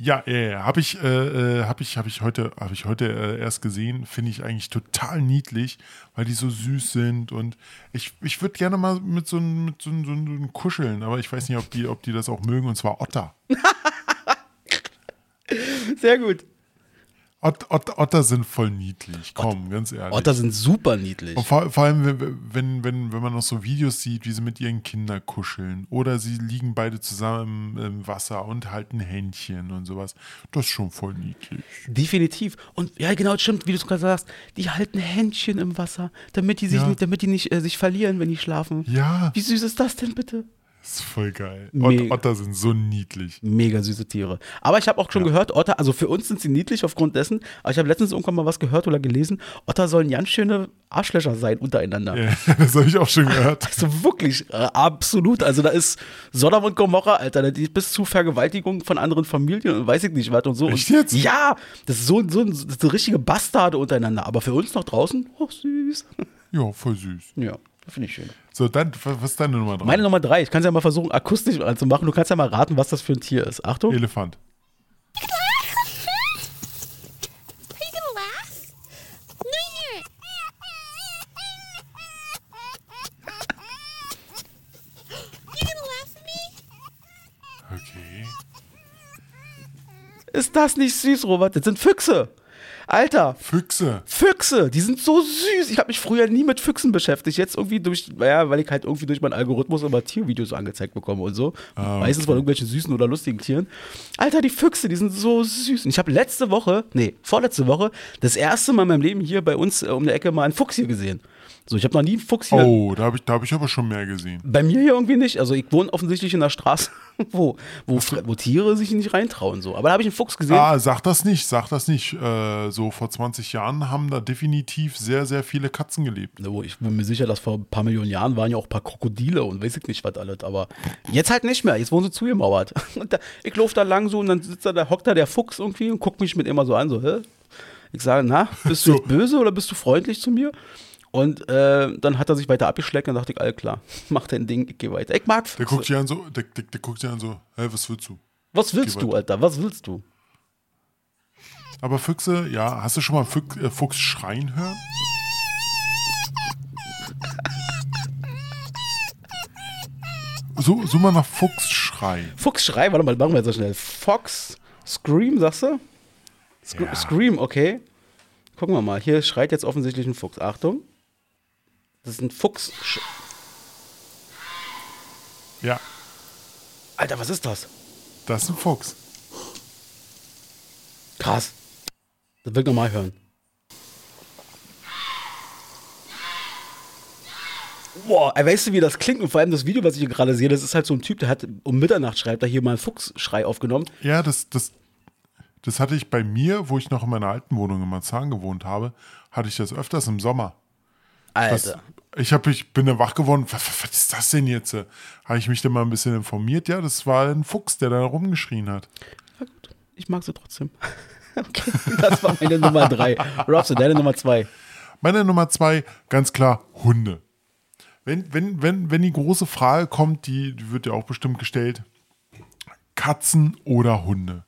Ja, ja. Habe ich, äh, äh, hab ich, hab ich heute, hab ich heute äh, erst gesehen. Finde ich eigentlich total niedlich, weil die so süß sind. Und ich, ich würde gerne mal mit so einem mit so, so, kuscheln, aber ich weiß nicht, ob die, ob die das auch mögen. Und zwar Otter. Sehr gut. Ot, Ot, Otter sind voll niedlich. Komm, ganz ehrlich. Otter sind super niedlich. Und vor, vor allem, wenn, wenn, wenn, man noch so Videos sieht, wie sie mit ihren Kindern kuscheln oder sie liegen beide zusammen im, im Wasser und halten Händchen und sowas. Das ist schon voll niedlich. Definitiv. Und ja, genau, das stimmt, wie du es gerade sagst. Die halten Händchen im Wasser, damit die sich, Ja. nicht, damit die nicht äh, sich verlieren, wenn die schlafen. Ja, Wie süß ist das denn bitte? Das ist voll geil. Mega. Ot, Otter sind so niedlich. Mega süße Tiere. Aber ich habe auch schon gehört, Otter, also für uns sind sie niedlich aufgrund dessen, aber ich habe letztens irgendwann mal was gehört oder gelesen, Otter sollen ganz schöne Arschlöcher sein untereinander. Ja, das habe ich auch schon gehört. Also wirklich, äh, absolut. Also da ist Sodom und Gomorra, Alter, bis zu Vergewaltigung von anderen Familien und weiß ich nicht was und so. Echt und, jetzt? Ja, das ist so, so, das ist so richtige Bastarde untereinander. Aber für uns noch draußen, oh süß. Ja, voll süß. Ja, finde ich schön. So, dann, was ist deine Nummer drei? Meine Nummer drei, ich kann es ja mal versuchen, akustisch anzumachen. Du kannst ja mal raten, was das für ein Tier ist. Achtung. Elefant. Okay. Ist das nicht süß, Robert? Das sind Füchse. Alter, Füchse. Füchse, die sind so süß. Ich habe mich früher nie mit Füchsen beschäftigt. Jetzt irgendwie durch, naja, weil ich halt irgendwie durch meinen Algorithmus immer Tiervideos angezeigt bekomme und so. Ah, Meistens von irgendwelchen süßen oder lustigen Tieren. Alter, die Füchse, die sind so süß. Und ich habe letzte Woche, nee, vorletzte Woche, das erste Mal in meinem Leben hier bei uns äh, um der Ecke mal einen Fuchs hier gesehen. So, ich habe noch nie einen Fuchs hier. Oh, da habe ich, da hab ich aber schon mehr gesehen. Bei mir hier irgendwie nicht. Also ich wohne offensichtlich in einer Straße, wo, wo, wo Tiere sich nicht reintrauen. So. Aber da habe ich einen Fuchs gesehen. Ah, sag das nicht, sag das nicht. Äh, so vor 20 Jahren haben da definitiv sehr, sehr viele Katzen gelebt. So, ich bin mir sicher, dass vor ein paar Millionen Jahren waren ja auch ein paar Krokodile und weiß ich nicht was alles, aber jetzt halt nicht mehr. Jetzt wurden sie zugemauert. Und da, ich laufe da lang so und dann sitzt da, da hockt da der Fuchs irgendwie und guckt mich mit immer so an, so, hä? Ich sage, na, bist du So. jetzt böse oder bist du freundlich zu mir? Und äh, dann hat er sich weiter abgeschleckt und dachte ich, alles klar, mach dein Ding, ich gehe weiter. Ich mag Der Füchse. guckt dich an so, der, der, der guckt dich an so, hä, was willst du? Was willst Geh du. Alter? Was willst du? Aber Füchse, ja, hast du schon mal Füch, äh, Fuchs schreien hören? So, so mal nach Fuchsschrei. Fuchsschrei, warte mal, machen wir jetzt so schnell. Fox Scream, sagst du? Sc Ja. Scream, okay. Gucken wir mal. Hier schreit jetzt offensichtlich ein Fuchs. Achtung. Das ist ein Fuchs. Ja, Alter, was ist das? das ist ein Fuchs. Krass. Das will ich nochmal hören. Boah, weißt du, wie das klingt? Und vor allem das Video, was ich hier gerade sehe, das ist halt so ein Typ, der hat um Mitternacht schreibt, da hier mal einen Fuchsschrei aufgenommen. Ja, das, das, das hatte ich bei mir, wo ich noch in meiner alten Wohnung in Marzahn gewohnt habe, hatte ich das öfters im Sommer. Das, Alter. ich, hab, ich bin dann wach geworden. Was, was ist das denn jetzt? Habe ich mich dann mal ein bisschen informiert. Ja, das war ein Fuchs, der da rumgeschrien hat. Ja, gut. Ich mag sie trotzdem. Okay, das war meine Nummer drei. Robson, deine Nummer zwei. Meine Nummer zwei, ganz klar, Hunde. Wenn, wenn, wenn, wenn die große Frage kommt, die, die wird ja auch bestimmt gestellt, Katzen oder Hunde?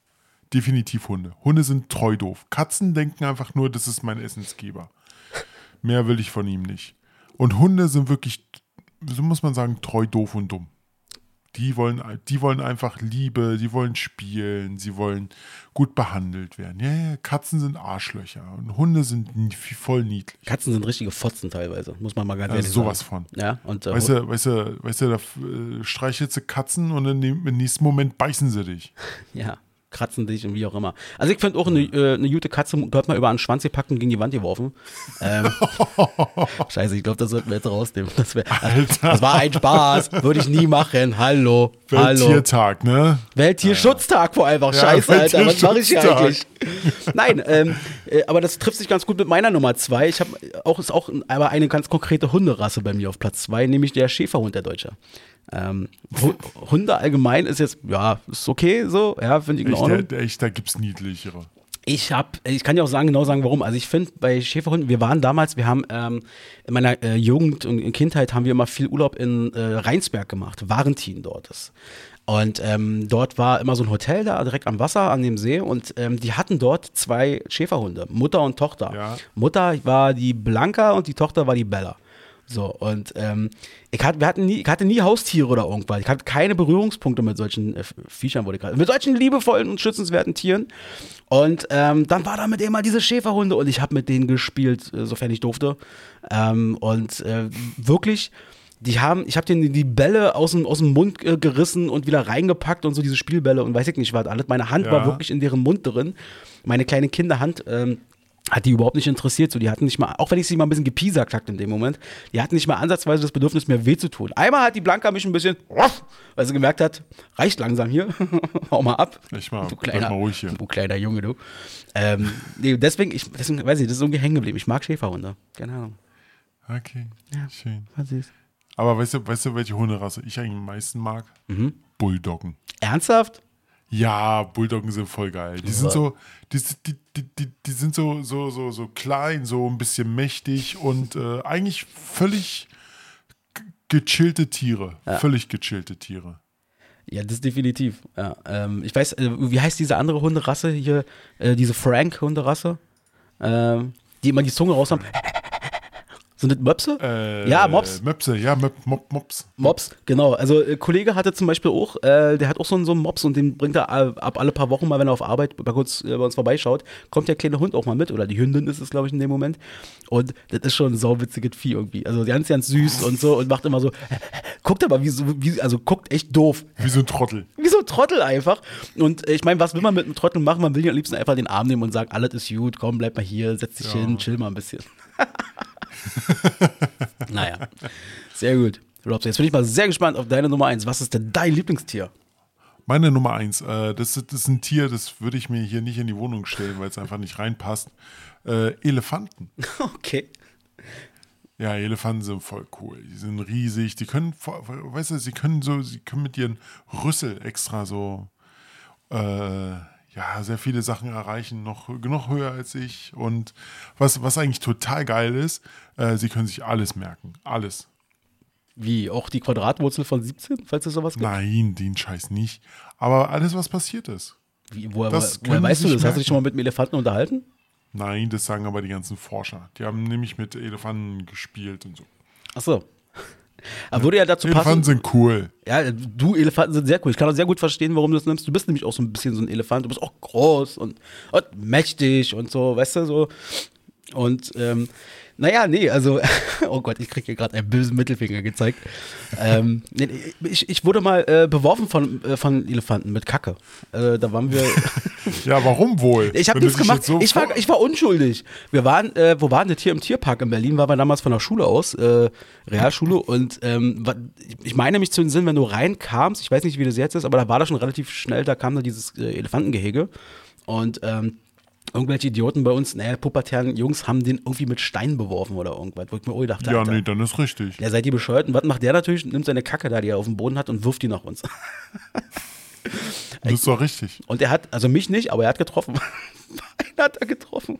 Definitiv Hunde. Hunde sind treu doof. Katzen denken einfach nur, das ist mein Essensgeber. Mehr will ich von ihm nicht. Und Hunde sind wirklich, so muss man sagen, treu doof und dumm. Die wollen, die wollen einfach Liebe, die wollen spielen, sie wollen gut behandelt werden. Ja, ja, Katzen sind Arschlöcher und Hunde sind nie- voll niedlich. Katzen sind richtige Fotzen teilweise, muss man mal ganz ehrlich sowas sagen. von. Ja, und äh, Weißt du, weißt du, weißt du, da äh, streichelst du Katzen und in dem, im nächsten Moment beißen sie dich. ja, kratzen dich und wie auch immer. Also ich finde auch eine, äh, eine gute Katze gehört mal über einen Schwanz gepackt und gegen die Wand geworfen. Ähm, Scheiße, ich glaube, das sollten wir jetzt rausnehmen. Das, wär, Alter. das war ein Spaß, würde ich nie machen. Hallo, hallo. Welttiertag, ne? Welttierschutztag vor allem. Ja, Scheiße, Alter, was mache ich hier eigentlich? Nein, ähm, äh, aber das trifft sich ganz gut mit meiner Nummer zwei. Ich habe auch ist auch aber eine ganz konkrete Hunderasse bei mir auf Platz zwei, nämlich der Schäferhund der Deutsche. Ähm, Hu- Hunde allgemein ist jetzt ja ist okay so, ja finde ich in Echt, Ordnung. da, echt, da gibt's niedlichere. Ich habe, ich kann ja auch sagen, genau sagen, warum. Also ich finde bei Schäferhunden, wir waren damals, wir haben ähm, in meiner äh, Jugend und in Kindheit haben wir immer viel Urlaub in äh, Rheinsberg gemacht, Varentin dort ist. Und ähm, dort war immer so ein Hotel da, direkt am Wasser, an dem See. Und ähm, die hatten dort zwei Schäferhunde, Mutter und Tochter. Ja. Mutter war die Blanca und die Tochter war die Bella. So, und ähm, ich, hatte, wir hatten nie, ich hatte nie Haustiere oder irgendwas. Ich hatte keine Berührungspunkte mit solchen äh, Viechern, wurde gerade. Mit solchen liebevollen und schützenswerten Tieren. Und ähm, dann war da mit immer diese Schäferhunde und ich habe mit denen gespielt, äh, sofern ich durfte. Ähm, und äh, wirklich, die haben, ich habe denen die Bälle aus dem, aus dem Mund äh, gerissen und wieder reingepackt und so diese Spielbälle und weiß ich nicht was alles. Meine Hand Ja. war wirklich in deren Mund drin. Meine kleine Kinderhand. Ähm, hat die überhaupt nicht interessiert. So, die hatten nicht mal, auch wenn ich sie mal ein bisschen gepiesackt hatte in dem Moment, die hatten nicht mal ansatzweise das Bedürfnis, mir weh zu tun. Einmal hat die Blanca mich ein bisschen, weil sie gemerkt hat, reicht langsam hier, hau mal ab. Echt mal, du kleiner, mal ruhig hier. du kleiner Junge, du. Ähm, nee, deswegen, ich, deswegen, weiß ich, das ist irgendwie hängen geblieben. Ich mag Schäferhunde. Keine Ahnung. Okay, schön. Was ist? Aber weißt du, weißt du, welche Hunderasse ich eigentlich am meisten mag? Mhm. Bulldoggen. Ernsthaft? Ja, Bulldoggen sind voll geil. Die sind so, die, die, die, die, die sind so, so, so, so klein, so ein bisschen mächtig und äh, eigentlich völlig gechillte Tiere. Völlig gechillte Tiere. Ja, das definitiv. Ja, ähm, ich weiß, äh, wie heißt diese andere Hunderasse hier? Äh, diese Frank-Hunderasse? Ähm, die immer die Zunge raus haben. Sind das Möpse? Äh, Ja, Mops. Möpse, ja, Möp, Mop, Mops. Mops, genau. Also äh, Kollege hatte zum Beispiel auch, äh, der hat auch so einen, so einen Mops und den bringt er äh, ab alle paar Wochen mal, wenn er auf Arbeit bei uns, äh, bei uns vorbeischaut, kommt der kleine Hund auch mal mit oder die Hündin ist es, glaube ich, in dem Moment. Und das ist schon ein sauwitziges Vieh irgendwie. Also ganz, ganz süß und so und macht immer so, guckt aber wie so, wie, also guckt echt doof. Wie so ein Trottel. Wie so ein Trottel einfach. Und ich meine, was will man mit einem Trottel machen? Man will ja am liebsten einfach den Arm nehmen und sagen, alles ist gut, komm, bleib mal hier, setz dich hin, chill mal ein bisschen. naja, sehr gut. Robson, jetzt bin ich mal sehr gespannt auf deine Nummer eins. Was ist denn dein Lieblingstier? Meine Nummer eins, äh, das, ist- das ist ein Tier, das würde ich mir hier nicht in die Wohnung stellen, weil es einfach nicht reinpasst. Äh, Elefanten. Okay. Ja, Elefanten sind voll cool. Die sind riesig. Die können, weißt du, sie können so, sie können mit ihren Rüssel extra so, äh, ja, sehr viele Sachen erreichen, noch, noch höher als ich. Und was, was eigentlich total geil ist, äh, sie können sich alles merken. Alles. Wie, auch die Quadratwurzel von 17, falls es sowas gibt? Nein, den Scheiß nicht. Aber alles, was passiert ist. Wie, woher, Das woher weißt du das? sich Hast du dich schon mal mit einem Elefanten unterhalten? Nein, das sagen aber die ganzen Forscher. Die haben nämlich mit Elefanten gespielt und so. Achso. Aber würde ja dazu Elefanten passen. sind cool. Ja, du, Elefanten sind sehr cool. Ich kann auch sehr gut verstehen, warum du das nimmst. Du bist nämlich auch so ein bisschen so ein Elefant. Du bist auch groß und, und mächtig und so, weißt du, so. Und, ähm, naja, nee, also, oh Gott, ich kriege hier gerade einen bösen Mittelfinger gezeigt. ähm, nee, ich, ich wurde mal äh, beworfen von, äh, von Elefanten mit Kacke. Äh, da waren wir. Ja, warum wohl? Ich habe nichts gemacht. so ich, war, ich war unschuldig. Wir waren, äh, wo waren das hier im Tierpark in Berlin? Waren wir damals von der Schule aus, äh, Realschule. Und ähm, ich meine mich zu den Sinn, wenn du reinkamst, ich weiß nicht, wie das jetzt ist, aber da war da schon relativ schnell, da kam da dieses äh, Elefantengehege. Und ähm, irgendwelche Idioten bei uns, naja, pubertären Jungs, haben den irgendwie mit Steinen beworfen oder irgendwas, wo ich mir oh, dachte, Ja, Alter, nee, dann ist richtig. ja, seid ihr bescheuert? Und was macht der natürlich? Nimmt seine Kacke da, die er auf dem Boden hat, und wirft die nach uns. Das ist doch richtig. Und er hat, also mich nicht, aber er hat getroffen. hat er getroffen.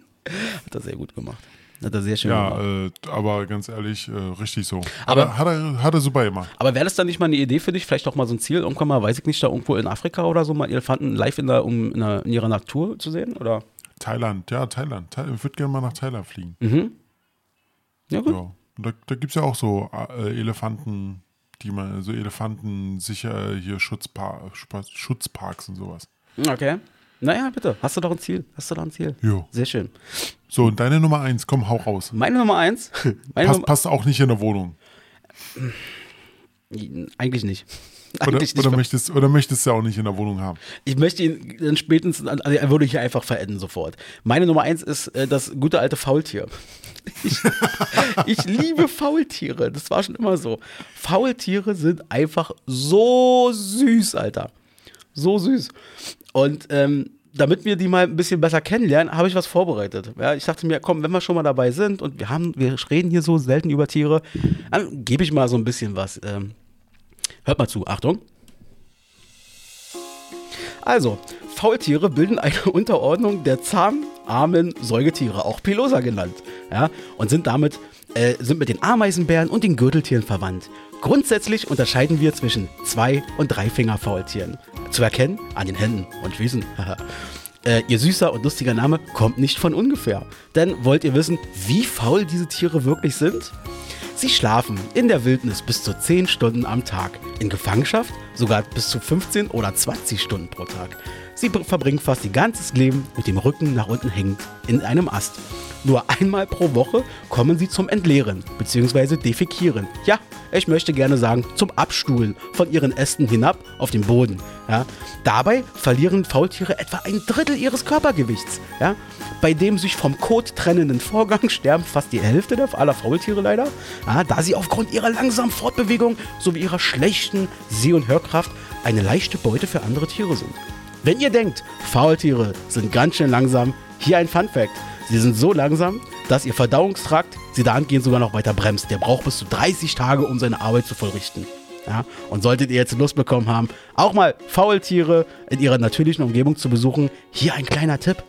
Hat er sehr gut gemacht. Hat er sehr schön gemacht. Ja, äh, aber ganz ehrlich, äh, richtig so. Aber- hat, er, hat, er, er super gemacht. Aber wäre das dann nicht mal eine Idee für dich? Vielleicht auch mal so ein Ziel, irgendwann mal, weiß ich nicht, da irgendwo in Afrika oder so, mal Elefanten live in, der, um, in, der, in ihrer Natur zu sehen? Oder? Thailand, ja, Thailand. Thai- Ich würde gerne mal nach Thailand fliegen. Ja, gut. Ja. Da da gibt es ja auch so äh, Elefanten, die man, so Elefanten sicher hier Schutzpa Schutzparks und sowas. Okay. Naja, bitte. Hast du doch ein Ziel? Hast du doch ein Ziel? Jo. Sehr schön. So, und deine Nummer eins, komm, hau raus. Meine Nummer eins. Meine Passt, Nummer, passt auch nicht in der Wohnung. eigentlich nicht. Oder, oder, möchtest, oder möchtest du ja auch nicht in der Wohnung haben. Ich möchte ihn dann spätestens, also er würde hier einfach verenden sofort. Meine Nummer eins ist äh, das gute alte Faultier. Ich, ich liebe Faultiere. Das war schon immer so. Faultiere sind einfach so süß, Alter. So süß. Und ähm, damit wir die mal ein bisschen besser kennenlernen, habe ich was vorbereitet. Ja, ich dachte mir, komm, wenn wir schon mal dabei sind und wir haben, wir reden hier so selten über Tiere, dann gebe ich mal so ein bisschen was. Ähm, hört mal zu, Achtung. Also, Faultiere bilden eine Unterordnung der zahmarmen Säugetiere, auch Pilosa genannt, ja, und sind damit äh, sind mit den Ameisenbären und den Gürteltieren verwandt. Grundsätzlich unterscheiden wir zwischen zwei und Dreifinger-Faultieren. Zu erkennen an den Händen und Füßen. äh, ihr süßer und lustiger Name kommt nicht von ungefähr. Denn wollt ihr wissen, wie faul diese Tiere wirklich sind? Sie schlafen in der Wildnis bis zu 10 Stunden am Tag, in Gefangenschaft sogar bis zu 15 oder 20 Stunden pro Tag. Sie br- verbringen fast ihr ganzes Leben mit dem Rücken nach unten hängend in einem Ast. Nur einmal pro Woche kommen sie zum Entleeren bzw. Defekieren. Ja, ich möchte gerne sagen, zum Abstuhlen von ihren Ästen hinab auf den Boden. Ja. Dabei verlieren Faultiere etwa ein Drittel ihres Körpergewichts. Ja. Bei dem sich vom Kot trennenden Vorgang sterben fast die Hälfte aller Faultiere leider, ja, da sie aufgrund ihrer langsamen Fortbewegung sowie ihrer schlechten Seh- und Hörkraft eine leichte Beute für andere Tiere sind. Wenn ihr denkt, Faultiere sind ganz schön langsam, hier ein Fun Fact. Sie sind so langsam, dass ihr Verdauungstrakt sie dahingehend sogar noch weiter bremst. Der braucht bis zu 30 Tage, um seine Arbeit zu vollrichten. Ja? Und solltet ihr jetzt Lust bekommen haben, auch mal Faultiere in ihrer natürlichen Umgebung zu besuchen, hier ein kleiner Tipp.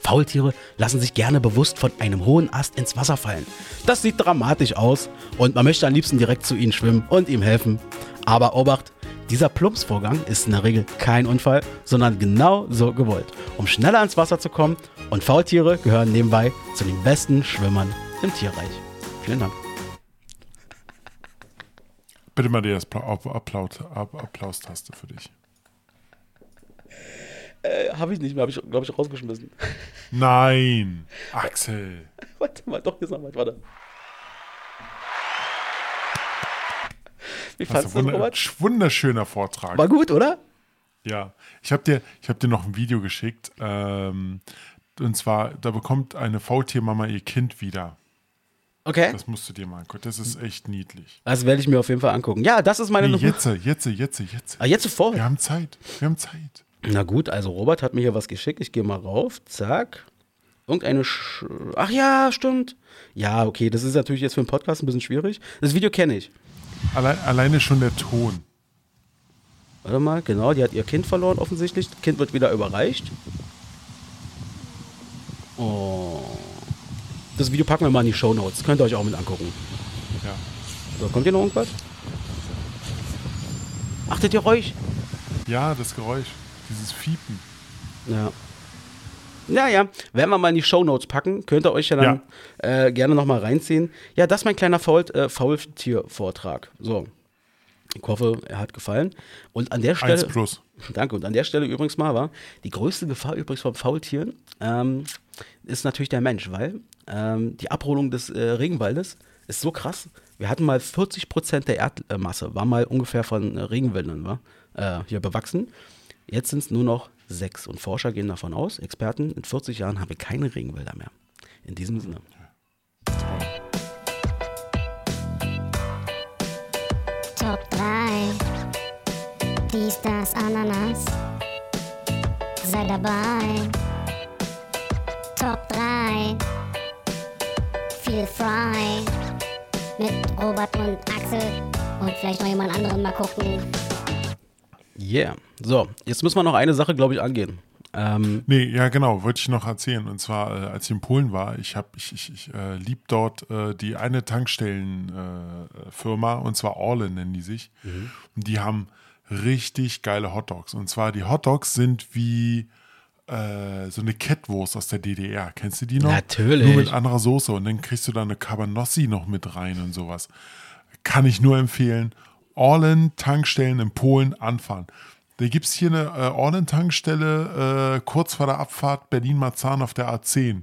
Faultiere lassen sich gerne bewusst von einem hohen Ast ins Wasser fallen. Das sieht dramatisch aus und man möchte am liebsten direkt zu ihnen schwimmen und ihm helfen. Aber Obacht, dieser Plumpsvorgang ist in der Regel kein Unfall, sondern genau so gewollt, um schneller ans Wasser zu kommen. Und Faultiere gehören nebenbei zu den besten Schwimmern im Tierreich. Vielen Dank. Bitte mal die Applaus- Applaus- App- Applaustaste für dich. Äh, habe ich nicht mehr, habe ich, glaube ich, rausgeschmissen. Nein, Axel. Warte mal, doch, jetzt noch mal, warte. Wie ist du Robert? wunderschöner Vortrag. War gut, oder? Ja, ich habe dir, ich hab dir noch ein Video geschickt. Ähm, und zwar, da bekommt eine Faultiermama ihr Kind wieder. Okay. Das musst du dir mal angucken. Das ist echt niedlich. Das werde ich mir auf jeden Fall angucken. Ja, das ist meine Nee, Nummer. jetzt, jetzt, jetzt, jetzt. Ah, jetzt sofort. Wir haben Zeit. Wir haben Zeit. Na gut, also Robert hat mir hier was geschickt. Ich gehe mal rauf. Zack. Irgendeine. Sch Ach ja, stimmt. Ja, okay, das ist natürlich jetzt für einen Podcast ein bisschen schwierig. Das Video kenne ich. Allein, alleine schon der Ton. Warte mal, genau, die hat ihr Kind verloren offensichtlich. Das Kind wird wieder überreicht. Oh. Das Video packen wir mal in die Show Notes. Könnt ihr euch auch mit angucken. Ja. So, kommt hier noch irgendwas? Achtet ihr euch? ja, das Geräusch. Dieses Fiepen. Ja. Naja, werden wir mal in die Shownotes packen. Könnt ihr euch ja dann Äh, gerne nochmal reinziehen. Ja, das ist mein kleiner Faul äh, Faultier-Vortrag. So. Ich hoffe, er hat gefallen. Und an der Stelle. Eins plus. Danke. Und an der Stelle übrigens mal war, die größte Gefahr übrigens von Faultieren ähm, ist natürlich der Mensch, weil ähm, die Abholung des äh, Regenwaldes ist so krass. Wir hatten mal 40 Prozent der Erdmasse, war mal ungefähr von äh, Regenwäldern war, äh, hier bewachsen. Jetzt sind es nur noch sechs. Und Forscher gehen davon aus, Experten, in 40 Jahren haben wir keine Regenwälder mehr. In diesem Sinne. Top 3. Dies, das, Ananas. Sei dabei. Top 3. Feel frei. Mit Robert und Axel. Und vielleicht noch jemand anderen mal gucken. Yeah. So, jetzt müssen wir noch eine Sache, glaube ich, angehen. Ähm, Nee, ja genau, wollte ich noch erzählen. Und zwar, äh, als ich in Polen war, ich habe, ich, ich, ich äh, lieb dort äh, die eine Tankstellenfirma, äh, und zwar Orlen nennen die sich. Und die haben richtig geile Hotdogs. Und zwar die Hotdogs sind wie äh, so eine Kettwurst aus der DDR. Kennst du die noch? Natürlich. Nur mit anderer Soße. Und dann kriegst du da eine Cabanossi noch mit rein und sowas. Kann ich nur empfehlen. Orlen Tankstellen in Polen anfahren. Da gibt es hier eine äh, Orlen-Tankstelle äh, kurz vor der Abfahrt Berlin-Marzahn auf der A10.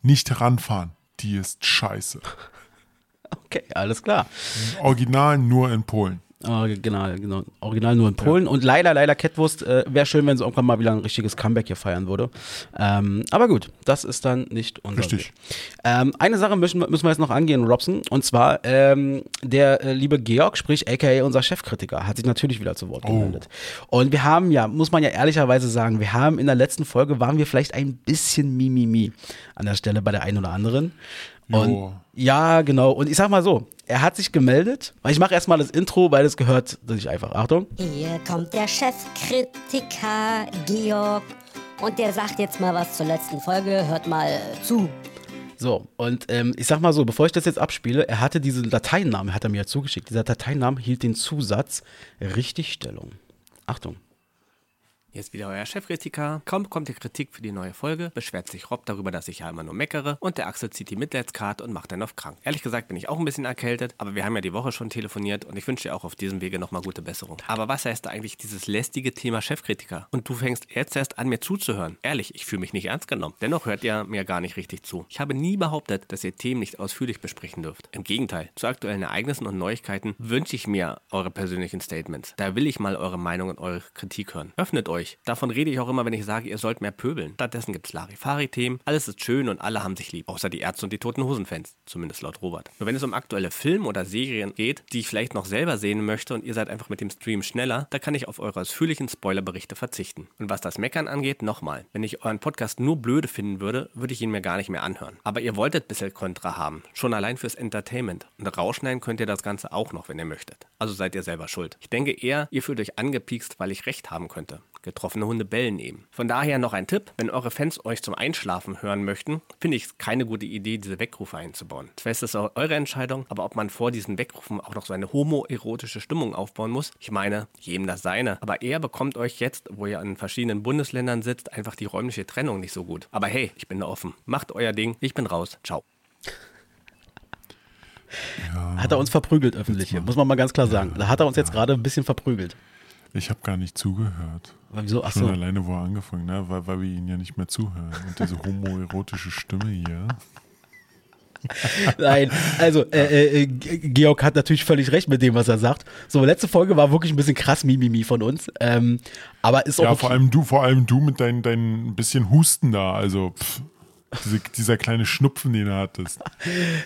Nicht ranfahren. Die ist scheiße. okay, alles klar. Original nur in Polen. Original, genau. Original nur in Polen. Und leider, leider Kettwurst, äh, wäre schön, wenn sie irgendwann mal wieder ein richtiges Comeback hier feiern würde. Ähm, aber gut, das ist dann nicht unser Richtig. Ähm, eine Sache müssen, wir- müssen wir jetzt noch angehen, Robson. Und zwar, ähm, der äh, liebe Georg, sprich aka unser Chefkritiker, hat sich natürlich wieder zu Wort gemeldet. Und wir haben ja, muss man ja ehrlicherweise sagen, wir haben in der letzten Folge, waren wir vielleicht ein bisschen Mimimi an der Stelle bei der einen oder anderen. Und ja, genau. Und ich sag mal so, er hat sich gemeldet. Ich mache erstmal das Intro, weil es gehört sich einfach. Achtung. Hier kommt der Chefkritiker Georg und der sagt jetzt mal was zur letzten Folge. Hört mal zu. So, und ähm, ich sag mal so, bevor ich das jetzt abspiele, er hatte diesen Dateinamen, hat er mir ja zugeschickt. Dieser Dateinamen hielt den Zusatz Richtigstellung. Achtung. Jetzt wieder euer Chefkritiker. Kaum kommt die Kritik für die neue Folge, beschwert sich Rob darüber, dass ich ja immer nur meckere und der Axel zieht die Mitleidskarte und macht dann auf krank. Ehrlich gesagt bin ich auch ein bisschen erkältet, aber wir haben ja die Woche schon telefoniert und ich wünsche dir auch auf diesem Wege nochmal gute Besserung. Aber was heißt da eigentlich dieses lästige Thema Chefkritiker? Und du fängst jetzt erst an mir zuzuhören. Ehrlich, ich fühle mich nicht ernst genommen. Dennoch hört ihr mir gar nicht richtig zu. Ich habe nie behauptet, dass ihr Themen nicht ausführlich besprechen dürft. Im Gegenteil, zu aktuellen Ereignissen und Neuigkeiten wünsche ich mir eure persönlichen Statements. Da will ich mal eure Meinung und eure Kritik hören. Öffnet euch. Davon rede ich auch immer, wenn ich sage, ihr sollt mehr pöbeln. Stattdessen gibt's Larifari-Themen. Alles ist schön und alle haben sich lieb. Außer die Ärzte und die Toten Hosen-Fans. Zumindest laut Robert. Nur wenn es um aktuelle Filme oder Serien geht, die ich vielleicht noch selber sehen möchte und ihr seid einfach mit dem Stream schneller, da kann ich auf eure ausführlichen Spoilerberichte verzichten. Und was das Meckern angeht, nochmal. Wenn ich euren Podcast nur blöde finden würde, würde ich ihn mir gar nicht mehr anhören. Aber ihr wolltet bisschen Kontra haben. Schon allein fürs Entertainment. Und rausschneiden könnt ihr das Ganze auch noch, wenn ihr möchtet. Also seid ihr selber schuld. Ich denke eher, ihr fühlt euch angepiekst, weil ich recht haben könnte. Getroffene Hunde bellen eben. Von daher noch ein Tipp, wenn eure Fans euch zum Einschlafen hören möchten, finde ich es keine gute Idee, diese Wegrufe einzubauen. Zwar ist es auch eure Entscheidung, aber ob man vor diesen Wegrufen auch noch so eine homoerotische Stimmung aufbauen muss, ich meine, jedem das seine. Aber er bekommt euch jetzt, wo ihr in verschiedenen Bundesländern sitzt, einfach die räumliche Trennung nicht so gut. Aber hey, ich bin da offen. Macht euer Ding, ich bin raus. Ciao. Hat er uns verprügelt öffentlich hier, muss man mal ganz klar sagen. Da hat er uns jetzt gerade ein bisschen verprügelt. Ich habe gar nicht zugehört. Aber wieso? Ach Schon so. alleine, wo er angefangen, ne? weil, weil wir ihn ja nicht mehr zuhören. Und diese homoerotische Stimme hier. Nein, also äh, äh, G- Georg hat natürlich völlig recht mit dem, was er sagt. So, letzte Folge war wirklich ein bisschen krass Mimimi von uns. Ähm, aber ist auch Ja, okay. vor allem du, vor allem du mit deinem dein bisschen Husten da. Also pff, diese, dieser kleine Schnupfen, den du hattest.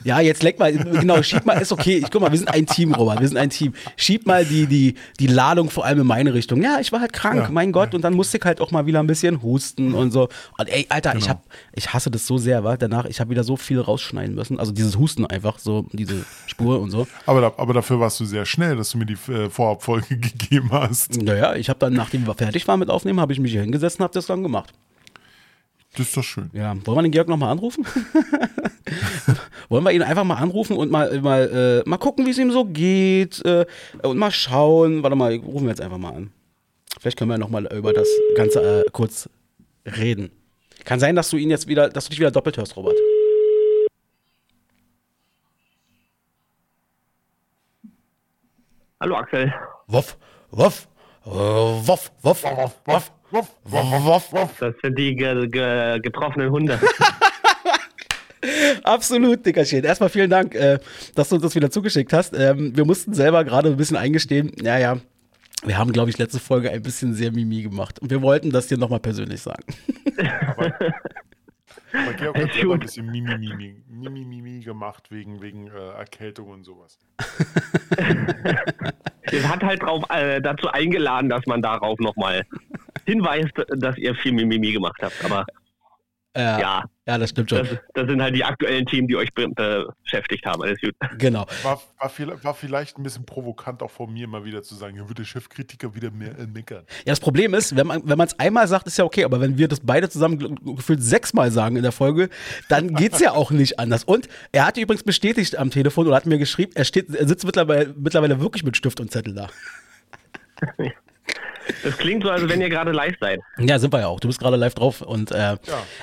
Ja, jetzt leck mal, genau, schieb mal, ist okay. Ich guck mal, wir sind ein Team, Robert, wir sind ein Team. Schieb mal die, die, die Ladung vor allem in meine Richtung. Ja, ich war halt krank, Ja. mein Gott, und dann musste ich halt auch mal wieder ein bisschen husten und so. Und ey, Alter, ich Genau. hab, ich hasse das so sehr, wa? Danach, ich habe wieder so viel rausschneiden müssen. Also dieses Husten einfach, so diese Spur und so. Aber, da, aber dafür warst du sehr schnell, dass du mir die äh, Vorabfolge gegeben hast. Naja, ich habe dann, nachdem wir fertig waren mit Aufnehmen, habe ich mich hier hingesetzt und habe das dann gemacht. Das ist doch schön. Ja, wollen wir den Georg nochmal anrufen? wollen wir ihn einfach mal anrufen und mal, mal, äh, mal gucken, wie es ihm so geht äh, und mal schauen. Warte mal, rufen wir jetzt einfach mal an. Vielleicht können wir nochmal über das Ganze äh, kurz reden. Kann sein, dass du ihn jetzt wieder, dass du dich wieder doppelt hörst, Robert. Hallo Axel. Wuff, wuff, äh, wuff, wuff, wuff, wuff, wuff, wuff. Das sind die ge ge getroffenen Hunde. Absolut, Dickerchen. Erstmal vielen Dank, äh, dass du uns das wieder zugeschickt hast. Ähm, wir mussten selber gerade ein bisschen eingestehen, ja, ja, wir haben, glaube ich, letzte Folge ein bisschen sehr Mimi gemacht. Und wir wollten das dir nochmal persönlich sagen. Aber, aber Georg hat selber ein bisschen Mimi, Mimi, Mimi, Mimi gemacht wegen, wegen äh, Erkältung und sowas. Ihr hat halt drauf, äh, dazu eingeladen, dass man darauf nochmal hinweist, dass ihr viel Mimimi gemacht habt. Aber Äh, ja, Ja, das stimmt schon. Das, das sind halt die aktuellen Themen, die euch be beschäftigt haben. Alles gut. Genau. War, war, viel, war vielleicht ein bisschen provokant auch von mir mal wieder zu sagen, hier wird der Chefkritiker wieder mehr äh, meckern. Ja, das Problem ist, wenn man wenn es einmal sagt, ist ja okay, aber wenn wir das beide zusammen ge- gefühlt sechsmal sagen in der Folge, dann geht's ja auch nicht anders. Und er hat übrigens bestätigt am Telefon oder hat mir geschrieben, er steht, er sitzt mittlerweile, mittlerweile wirklich mit Stift und Zettel da. Das klingt so, als wenn ihr gerade live seid. Ja, sind wir ja auch. Du bist gerade live drauf. Und äh,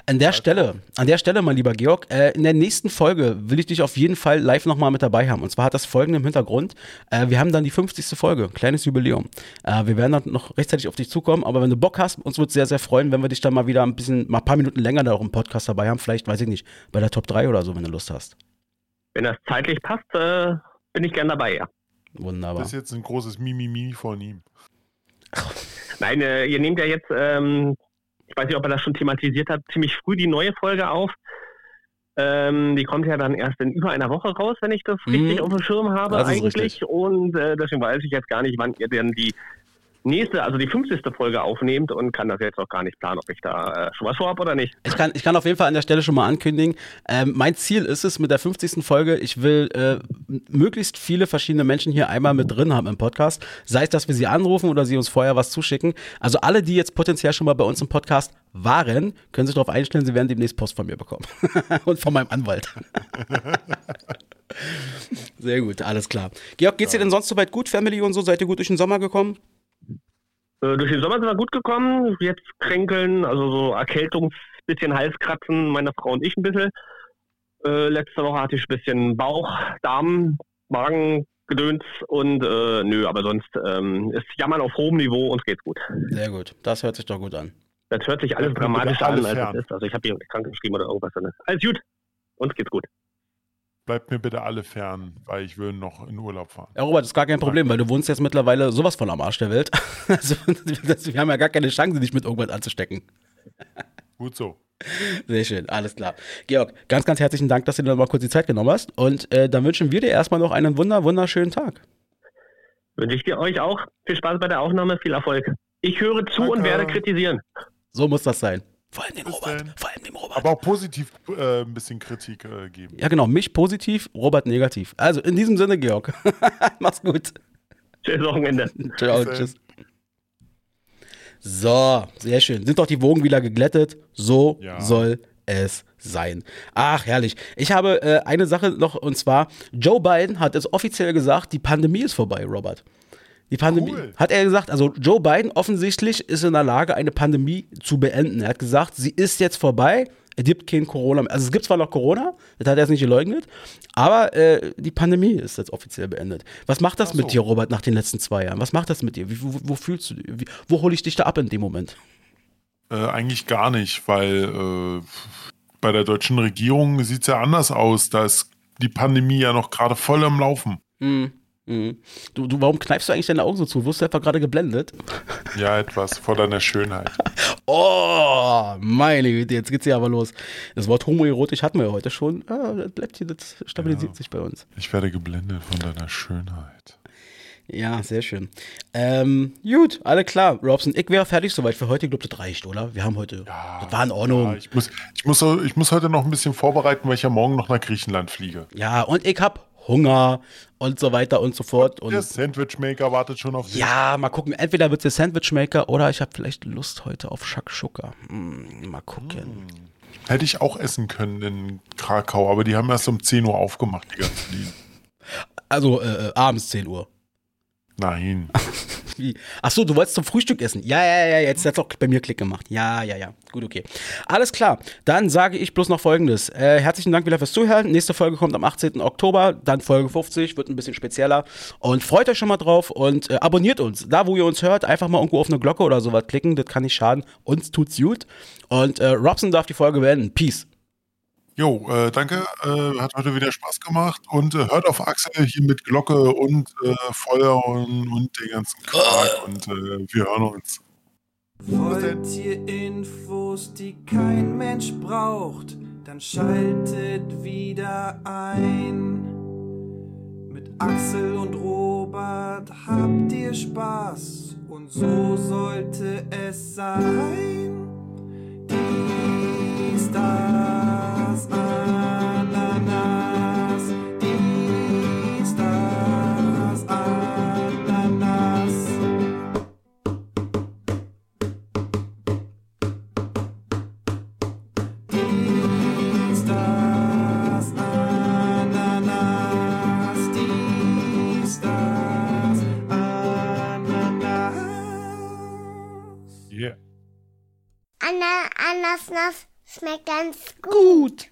an der Stelle, an der Stelle, mein lieber Georg, äh, in der nächsten Folge will ich dich auf jeden Fall live nochmal mit dabei haben. Und zwar hat das folgende im Hintergrund. Äh, wir haben dann die 50. Folge, kleines Jubiläum. Äh, wir werden dann noch rechtzeitig auf dich zukommen, aber wenn du Bock hast, uns würde sehr, sehr freuen, wenn wir dich dann mal wieder ein bisschen, mal ein paar Minuten länger da auch im Podcast dabei haben. Vielleicht, weiß ich nicht, bei der Top 3 oder so, wenn du Lust hast. Wenn das zeitlich passt, äh, bin ich gern dabei, ja. Wunderbar. Das ist jetzt ein großes Mimimi von ihm. Nein, äh, ihr nehmt ja jetzt, ähm, ich weiß nicht, ob er das schon thematisiert hat, ziemlich früh die neue Folge auf. Ähm, die kommt ja dann erst in über einer Woche raus, wenn ich das richtig auf dem Schirm habe eigentlich. richtig. Und äh, deswegen weiß ich jetzt gar nicht, wann ihr denn die nächste, also die 50. Folge aufnehmt und kann das jetzt auch gar nicht planen, ob ich da äh, schon was vorhab oder nicht. Ich kann, ich kann auf jeden Fall an der Stelle schon mal ankündigen. Ähm, mein Ziel ist es mit der 50. Folge, ich will äh, möglichst viele verschiedene Menschen hier einmal mit drin haben im Podcast. Sei es, dass wir sie anrufen oder sie uns vorher was zuschicken. Also alle, die jetzt potenziell schon mal bei uns im Podcast waren, können sich darauf einstellen, sie werden demnächst Post von mir bekommen. Und von meinem Anwalt. Sehr gut, alles klar. Georg, geht's dir denn sonst soweit gut, Family und so? Seid ihr gut durch den Sommer gekommen? Äh, durch den Sommer sind wir gut gekommen. Jetzt kränkeln, also so Erkältung, bisschen Halskratzen, meine Frau und ich ein bisschen. Äh, letzte Woche hatte ich ein bisschen Bauch, Darm, Magen, Gedöns und äh, nö, aber sonst ähm, ist Jammern auf hohem Niveau, uns geht's gut. Sehr gut, das hört sich doch gut an. Das hört sich alles bitte an, alles als fern. es ist. Also ich habe hier krank geschrieben oder irgendwas. Alles gut. Uns geht's gut. Bleibt mir bitte alle fern, weil ich will noch in Urlaub fahren. Ja, Robert, ist gar kein Problem, weil du wohnst jetzt mittlerweile sowas von am Arsch der Welt. Also, das- wir haben ja gar keine Chance, dich mit irgendwas anzustecken. Gut so. Sehr schön, alles klar. Georg, ganz, ganz herzlichen Dank, dass du dir noch mal kurz die Zeit genommen hast. Und äh, dann wünschen wir dir erstmal noch einen wunder, wunderschönen Tag. Wünsche ich dir euch auch viel Spaß bei der Aufnahme, viel Erfolg. Ich höre zu und Danke. werde kritisieren. So muss das sein. Vor allem dem Bis Robert. Vor allem dem Robert. Aber auch positiv äh, ein bisschen Kritik äh, geben. ja, genau. Mich positiv, Robert negativ. Also in diesem Sinne, Georg. Mach's gut. Schönes Wochenende. Ciao, tschüss. So, sehr schön. Sind doch die Wogen wieder geglättet? So Ja. soll es sein. Ach, herrlich. Ich habe äh, eine Sache noch und zwar: Joe Biden hat es offiziell gesagt, die Pandemie ist vorbei, Robert. Die Pandemie, Cool. hat er gesagt, also Joe Biden offensichtlich ist in der Lage, eine Pandemie zu beenden. Er hat gesagt, sie ist jetzt vorbei. Es gibt kein Corona mehr. Also es gibt zwar noch Corona, das hat er jetzt nicht geleugnet, aber äh, die Pandemie ist jetzt offiziell beendet. Was macht das so. mit dir, Robert, nach den letzten zwei Jahren? Was macht das mit dir? Wie, wo, wo fühlst du wie, Wo hole ich dich da ab in dem Moment? Äh, eigentlich gar nicht, weil äh, bei der deutschen Regierung sieht es ja anders aus. Da ist die Pandemie ja noch gerade voll am Laufen. Mhm. Mhm. Du, du, warum kneifst du eigentlich deine Augen so zu? Wirst du einfach gerade geblendet? Ja, etwas vor deiner Schönheit. Oh, meine Güte, jetzt geht's ja aber los. Das Wort homoerotisch hatten wir ja heute schon. Ah, das bleibt hier, das stabilisiert Ja. sich bei uns. Ich werde geblendet von deiner Schönheit. Ja, sehr schön. Ähm, gut, alle klar. Robson, ich wäre fertig soweit für heute. Ich glaube, das reicht, oder? Wir haben heute. das war in Ordnung. Ja, ich, muss, ich, muss, ich muss heute noch ein bisschen vorbereiten, weil ich ja morgen noch nach Griechenland fliege. Ja, und ich hab Hunger und so weiter und so fort. Und Der Sandwichmaker wartet schon auf dich. ja, mal gucken. Entweder wird es Sandwichmaker oder ich habe vielleicht Lust heute auf Shakshuka. Hm, mal gucken. Hätte ich auch essen können in Krakau, aber die haben erst um 10 Uhr aufgemacht, die ganzen Läden. Also äh, äh, abends 10 Uhr. Nein. Wie? Ach so, du wolltest zum Frühstück essen. Ja, ja, ja, jetzt hat's auch bei mir Klick gemacht. Ja, ja, ja. Gut, okay. Alles klar. Dann sage ich bloß noch Folgendes. Äh, herzlichen Dank wieder fürs Zuhören. Nächste Folge kommt am 18. Oktober, dann Folge 50, wird ein bisschen spezieller. Und freut euch schon mal drauf und äh, abonniert uns. Da, wo ihr uns hört, einfach mal irgendwo auf eine Glocke oder sowas klicken. Das kann nicht schaden. Uns tut's gut. Und äh, Robson darf die Folge beenden. Peace. Jo, äh, danke. Äh, hat heute wieder Spaß gemacht. Und äh, hört auf Axel hier mit Glocke und äh, Feuer und, und den ganzen Quark. Und äh, wir hören uns. Wollt ihr Infos, die kein Mensch braucht, dann schaltet wieder ein. Mit Axel und Robert habt ihr Spaß und so sollte es sein. Estás más. Anna, Anasnas schmeckt ganz gut. Gut.